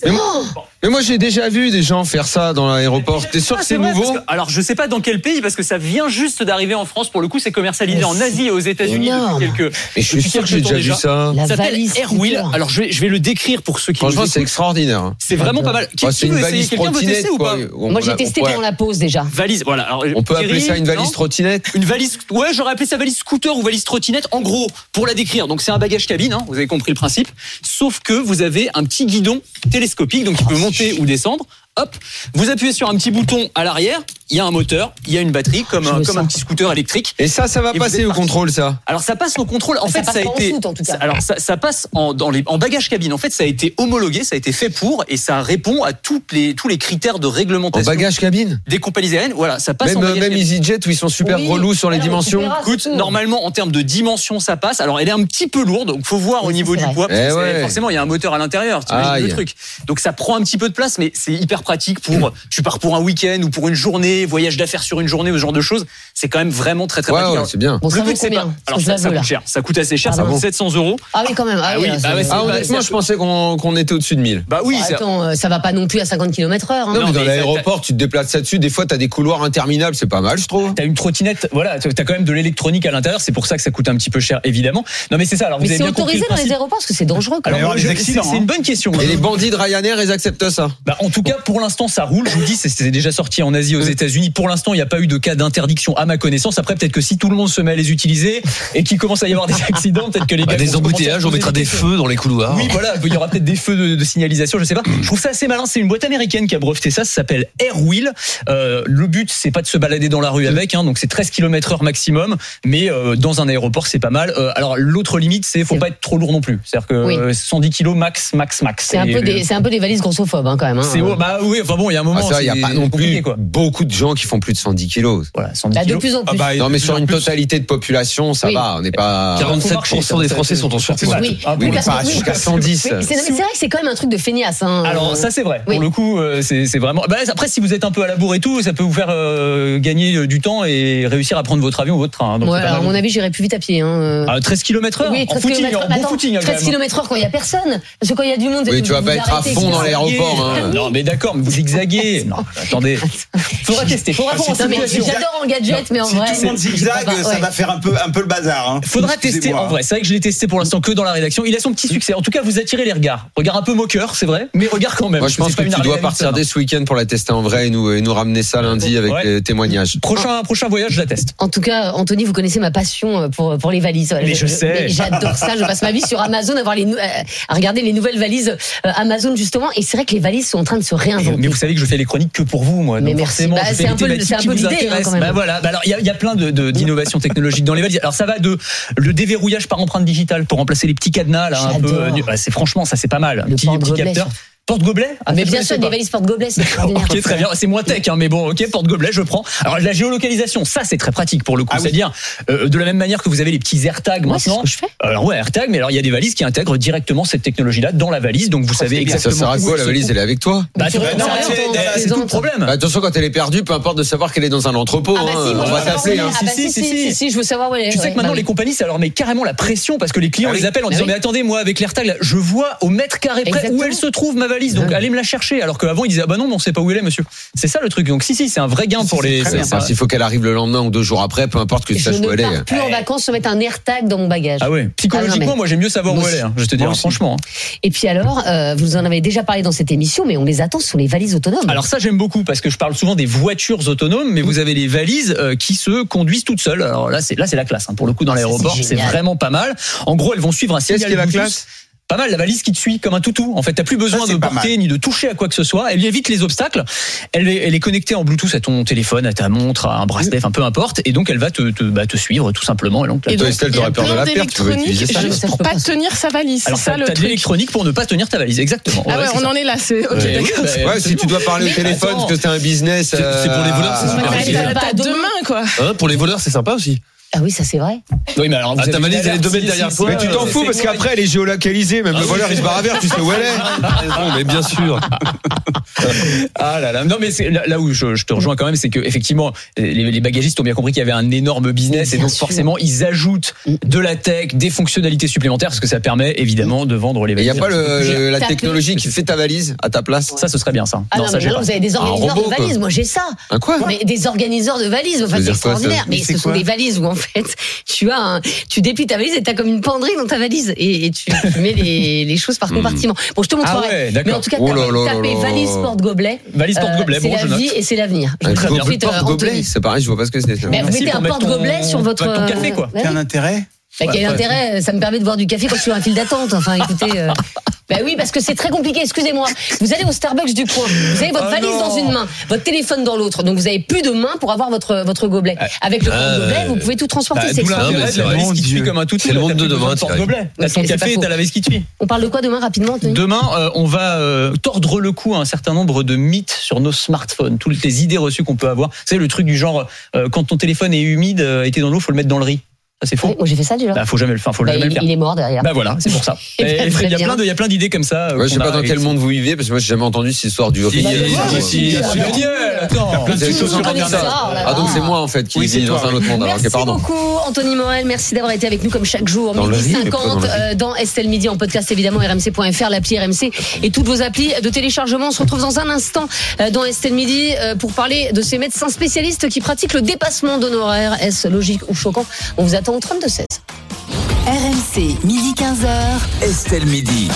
G: Mais moi, mais moi, j'ai déjà vu des gens faire ça dans l'aéroport. T'es sûr que c'est nouveau
O: que- Alors, je sais pas dans quel pays, parce que ça vient juste d'arriver en France. Pour le coup, c'est commercialisé en Asie et aux États-Unis
A: énorme.
O: depuis quelques.
G: Mais je suis sûr que j'ai déjà vu ça.
A: La valise
O: Airwheel. Alors, je vais, je vais le décrire pour ceux qui
G: Franchement, c'est extraordinaire. hein.
O: C'est vraiment pas mal. Qui, qui veut essayer Quelqu'un veut tester ou pas
G: On-
A: Moi, j'ai
G: a-
A: testé pendant la pause déjà.
O: Valise, voilà. Alors,
G: On peut appeler ça une valise trottinette?
O: Une valise, ouais, j'aurais appelé ça valise scooter ou valise trottinette. En gros, pour la décrire, donc c'est un bagage cabine, hein, vous avez compris le principe. Sauf que vous avez un petit guidon télescopique, donc il peut monter ou descendre. Hop, vous appuyez sur un petit bouton à l'arrière. Il y a un moteur, il y a une batterie, comme, un, comme petit scooter électrique.
G: Et ça, ça va passer au contrôle, ça.
O: Alors ça passe au contrôle. En
A: Ça
O: fait,
A: passe
O: ça a
A: en
O: été.
A: soute, en tout cas.
O: Alors ça, ça passe en, dans les, en bagage cabine. En fait, ça a été homologué, ça a été fait pour, et ça répond à toutes les, tous les critères de
G: En
O: réglementation
G: bagage cabine.
O: des compagnies aériennes. Voilà, ça passe
G: Même,
O: en bagage
G: même
O: cabine.
G: EasyJet où ils sont super
A: Oui.
G: relous sur les dimensions.
A: verras,
O: Écoute, normalement en termes de dimension, ça passe. Alors elle est un petit peu lourde, donc faut voir
A: Oui,
O: au niveau du
A: vrai.
O: poids. parce que
G: Eh ouais.
O: Forcément, il y a un moteur à l'intérieur. Tu imagines
G: Aïe.
O: le truc. Donc ça prend un petit peu de place, mais c'est hyper pratique pour tu pars pour un week-end ou pour une journée, voyage d'affaires sur une journée, ce genre de choses. C'est quand même vraiment très très
G: ouais,
O: pratique.
G: C'est bien.
A: Bon,
O: le c'est pas. Alors ça, coûte cher. Ça coûte assez cher. Ça coûte 700 euros.
A: Ah oui quand même. Ah,
O: ah oui. Bah
G: ah, honnêtement, je pensais qu'on était au-dessus de 1000.
O: Bah oui.
A: Bah, euh, ça va pas non plus à 50 km/h. Hein.
G: Non, mais dans l'aéroport, tu te déplaces là-dessus. Des fois, t'as des couloirs interminables. C'est pas mal, je trouve.
O: T'as une trottinette. Voilà, t'as quand même de l'électronique à l'intérieur. C'est pour ça que ça coûte un petit peu cher, évidemment. Non, mais c'est ça. Alors, vous avez bien compris.
A: dans les aéroports parce que c'est dangereux.
O: Alors, c'est une bonne question. Hein. Hein.
G: Et les bandits de Ryanair, ils acceptent ça.
O: bah En tout cas, pour pour l'instant, ça roule. Je vous dis, c'est déjà sorti en Asie, aux mm. États-Unis. Pour l'instant, il n'y a pas eu de cas d'interdiction à ma connaissance. Après, peut-être que si tout le monde se met à les utiliser et qu'il commence à y avoir des accidents, peut-être que les
B: bah,
O: gars.
B: Des embouteillages, on mettra des, feux dans les couloirs.
O: Oui, voilà. Il y aura peut-être des feux de, signalisation, je ne sais pas. Je trouve ça assez malin. C'est une boîte américaine qui a breveté ça. Ça s'appelle Airwheel. Euh, le but, c'est pas de se balader dans la rue avec. Hein. Donc, c'est 13 km heure maximum. Mais euh, dans un aéroport, c'est pas mal. Euh, alors, l'autre limite, c'est qu'il
A: ne faut
O: pas être trop lourd non plus. C'est-à-dire que 110 kg max, max, max.
A: C'est un, peu des, valises grossophobes hein, quand même. Hein.
O: Euh, bah oui, enfin bon, il y a un moment.
G: Ah, il n'y a pas non plus beaucoup de gens qui font plus de 110 kilos.
A: Bah, de plus en
C: ah
A: plus.
C: Bah,
G: non, mais sur une totalité de population, ça va, on n'est pas.
B: 47% des Français sont en surpoids.
A: Oui,
O: ah
G: pas jusqu'à 110.
A: C'est vrai que c'est quand même un truc de feignasse. Hein.
O: Alors, ça, c'est vrai. Pour le coup, euh, c'est vraiment. Bah, après, si vous êtes un peu à la bourre et tout, ça peut vous faire euh, gagner euh, du temps et réussir à prendre votre avion ou votre train. Hein,
A: à mon avis, j'irai plus vite à pied.
O: 13 km/h
A: 13
O: en footing, km heure.
A: 13 km quand il y a personne. Parce que quand il y a du monde,
G: oui, tu vas pas être à fond dans l'aéroport. Hein.
O: Non, mais d'accord d'accord, mais vous zigzaguez. non, attendez. Faudra tester. Faudra ah,
A: J'adore en gadget, mais en vrai.
C: Si tout le monde zigzag, ça va faire un peu, un peu le bazar. Hein.
O: Faudra tester en vrai. C'est vrai que je l'ai testé pour l'instant que dans la rédaction. Il a son petit mm. succès. En tout cas, vous attirez les regards. Regard un peu moqueur, c'est vrai, mais regard quand même.
G: Moi, je pense que,
O: que
G: tu dois partir dès ce week-end pour la tester en vrai et nous, et nous ramener ça lundi avec les témoignages.
O: Prochain, prochain voyage, je la teste.
A: En tout cas, Anthony, vous connaissez ma passion euh, pour, pour les valises.
O: Mais je, je
A: sais. J'adore ça. Je passe ma vie sur Amazon à, voir les, à regarder les nouvelles valises euh, Amazon, justement. Et c'est vrai que les valises sont en train de se réinventer
O: mais vous savez que je fais les chroniques que pour vous, moi. Donc forcément,
A: c'est un peu, l'idée.
O: Bah, voilà. Alors, il y, a plein d'innovations technologiques dans les valises. Alors, ça va de le déverrouillage par empreinte digitale pour remplacer les petits cadenas, là, un peu. Euh, bah, c'est franchement, ça, c'est pas mal. Petit capteur. Porte-gobelet?
A: Ah, Mais bien sûr, des valises porte-gobelet, c'est
O: Ok, très bien. C'est moins tech, hein, mais bon, ok, porte-gobelet, je prends. Alors, la géolocalisation, ça, c'est très pratique pour le coup.
C: Ah
O: C'est-à-dire, euh, de la même manière que vous avez les petits AirTags
A: ouais, maintenant. Ce que je fais.
O: Alors, ouais, AirTag, mais alors, il y a des valises qui intègrent directement cette technologie-là dans la valise, donc vous
C: ah, savez
O: exactement.
G: Ça sert à quoi, la valise, elle est avec toi
O: Bah,
A: bah, non, bah,
O: c'est tout le problème.
G: Bah, attention, quand elle est perdue, peu importe de savoir qu'elle est dans un entrepôt.
A: Ah, bah,
G: hein, on va t'appeler. Hein.
O: Si,
A: si,
O: si,
A: je veux savoir où elle est.
O: Tu sais que maintenant, les compagnies, ça leur met carrément la pression parce que les clients les appellent en disant, mais attendez, moi, avec l'AirTag, je vois au mètre carré où elle se trouve ma valise donc allez me la chercher. Alors qu'avant, ils disaient, ah bah non, mais on sait pas où elle est, monsieur. C'est ça le truc. Donc si, si, c'est un vrai gain pour les.
G: S'il faut qu'elle arrive le lendemain ou deux jours après, peu importe que tu saches où elle est.
A: Je ne plus en vacances sans mettre un AirTag dans mon bagage.
O: Ah ouais. Psychologiquement,
A: ah
O: moi, j'aime mieux savoir où elle est. Hein. Je te dis franchement. Hein.
A: Et puis alors, euh, vous en avez déjà parlé dans cette émission, mais on les attend sur les valises autonomes.
O: Alors ça, j'aime beaucoup parce que je parle souvent des voitures autonomes, mais vous avez les valises euh, qui se conduisent toutes seules. Alors là, c'est là, c'est la classe. Hein. Pour le coup, dans
A: ah,
O: l'aéroport,
A: c'est
O: vraiment pas mal. En gros, elles vont suivre un signal.
G: Qu'est-ce la classe?
O: pas mal, la valise qui te suit comme un toutou. En fait, t'as plus besoin de porter ni de toucher à quoi que ce soit. Elle évite les obstacles. Elle, est connectée en Bluetooth à ton téléphone, à ta montre, à un bracelet, enfin peu importe. Et donc, elle va te, bah, suivre tout simplement. Et donc,
H: et
G: toi, Estelle, t'aurais peur de la perte. Tu veux utiliser ça,
A: je,
H: pour pas tenir sa valise.
O: Alors,
H: ça, le.
O: t'as de l'électronique pour ne pas tenir ta valise. Exactement.
H: Ah ouais, on en est là. C'est ok.
O: Ouais,
G: si tu dois parler au téléphone, parce que c'est un business.
B: C'est pour les voleurs,
G: euh,
A: c'est
H: super.
A: Demain,
H: quoi.
B: Hein, pour les voleurs, c'est sympa aussi.
A: Ah oui, ça c'est vrai.
O: Oui, mais alors,
B: ta valise, elle est deux mètres derrière toi.
G: Mais tu t'en fous parce qu'après, elle est géolocalisée. Même ah, le voleur, il se barre à vert, tu sais où elle est.
B: Non, mais bien sûr.
O: ah là là. Non, mais là, où je, te rejoins quand même, c'est que effectivement, les, bagagistes ont bien compris qu'il y avait un énorme business et donc forcément, ils ajoutent mm. de la tech, des fonctionnalités supplémentaires parce que ça permet évidemment de vendre les
G: valises. Il
O: n'y
G: a pas la technologie qui fait ta valise à ta place.
O: Ça, ce serait bien ça.
A: Ah non,
O: ça,
A: mais vous avez des
G: organisateurs
A: de valises. Moi, j'ai ça.
G: Un quoi
A: Des organisateurs de valises. Enfin, c'est extraordinaire. Mais ce sont des valises où en fait, tu as, tu déplies ta valise et t'as comme une penderie dans ta valise et, tu, mets les, choses par hmm. compartiment. Bon, je te montrerai.
O: Ah ouais,
A: mais en tout cas,
G: oh taper valise
A: porte
G: gobelet.
A: Valise porte
O: euh, gobelet.
A: Euh, c'est
O: bon,
A: la vie et c'est l'avenir. Ah, porte
G: gobelet,
A: euh,
G: c'est pareil, je vois pas ce que c'est.
A: Mais vous mettez un
O: porte
A: gobelet sur votre.
O: Café euh, quoi.
A: Bah
C: t'as un intérêt
A: bah, quel intérêt. Ça me permet de boire du café quand je suis en file d'attente. Enfin, écoutez. Euh... Bah oui, parce que c'est très compliqué. Excusez-moi. Vous allez au Starbucks du coin. Vous avez votre
O: ah
A: valise dans une main, votre téléphone dans l'autre. Donc vous avez plus de main pour avoir votre votre gobelet. Ah. Avec le euh,
B: gobelet,
A: vous pouvez tout transporter.
O: Bah,
A: c'est
O: la valise qui
C: tue
O: comme un.
B: C'est le monde de demain. Ton
O: gobelet. T'as ton café, t'as la valise qui tue.
A: On parle de quoi demain rapidement
O: Demain, euh, on va euh, tordre le cou à un certain nombre de mythes sur nos smartphones. Toutes les idées reçues qu'on peut avoir. C'est le truc du genre euh, quand ton téléphone est humide, était dans l'eau, faut le mettre dans le riz. Ça c'est faux.
A: Ouais, Moi j'ai fait ça déjà.
O: Bah, faut jamais le, enfin, faut
A: Bah,
O: jamais
A: il,
O: le faire.
A: il est mort derrière.
O: Bah voilà, c'est pour ça. Il y a plein de, il y a plein d'idées comme ça. euh,
G: Ouais, je sais pas dans quel monde vous vivez, parce que moi j'ai jamais entendu cette histoire du riz.
O: Si,
G: Ah, Ah donc c'est moi en fait qui
O: Oui, c'est
G: vis dans un autre monde. Alors
A: Merci beaucoup Anthony Morel, merci d'avoir été avec nous comme chaque jour, midi
G: riz, mais pas
A: 50
G: dans le riz.
A: euh, dans Estelle Midi en podcast évidemment rmc.fr, l'appli RMC et toutes vos applis de téléchargement. On se retrouve dans un instant euh, dans Estelle Midi pour parler de ces médecins spécialistes qui pratiquent le dépassement d'honoraires. Est-ce logique ou choquant? On vous attend au 32 16.
L: RMC, midi 15h.
E: Estelle Midi.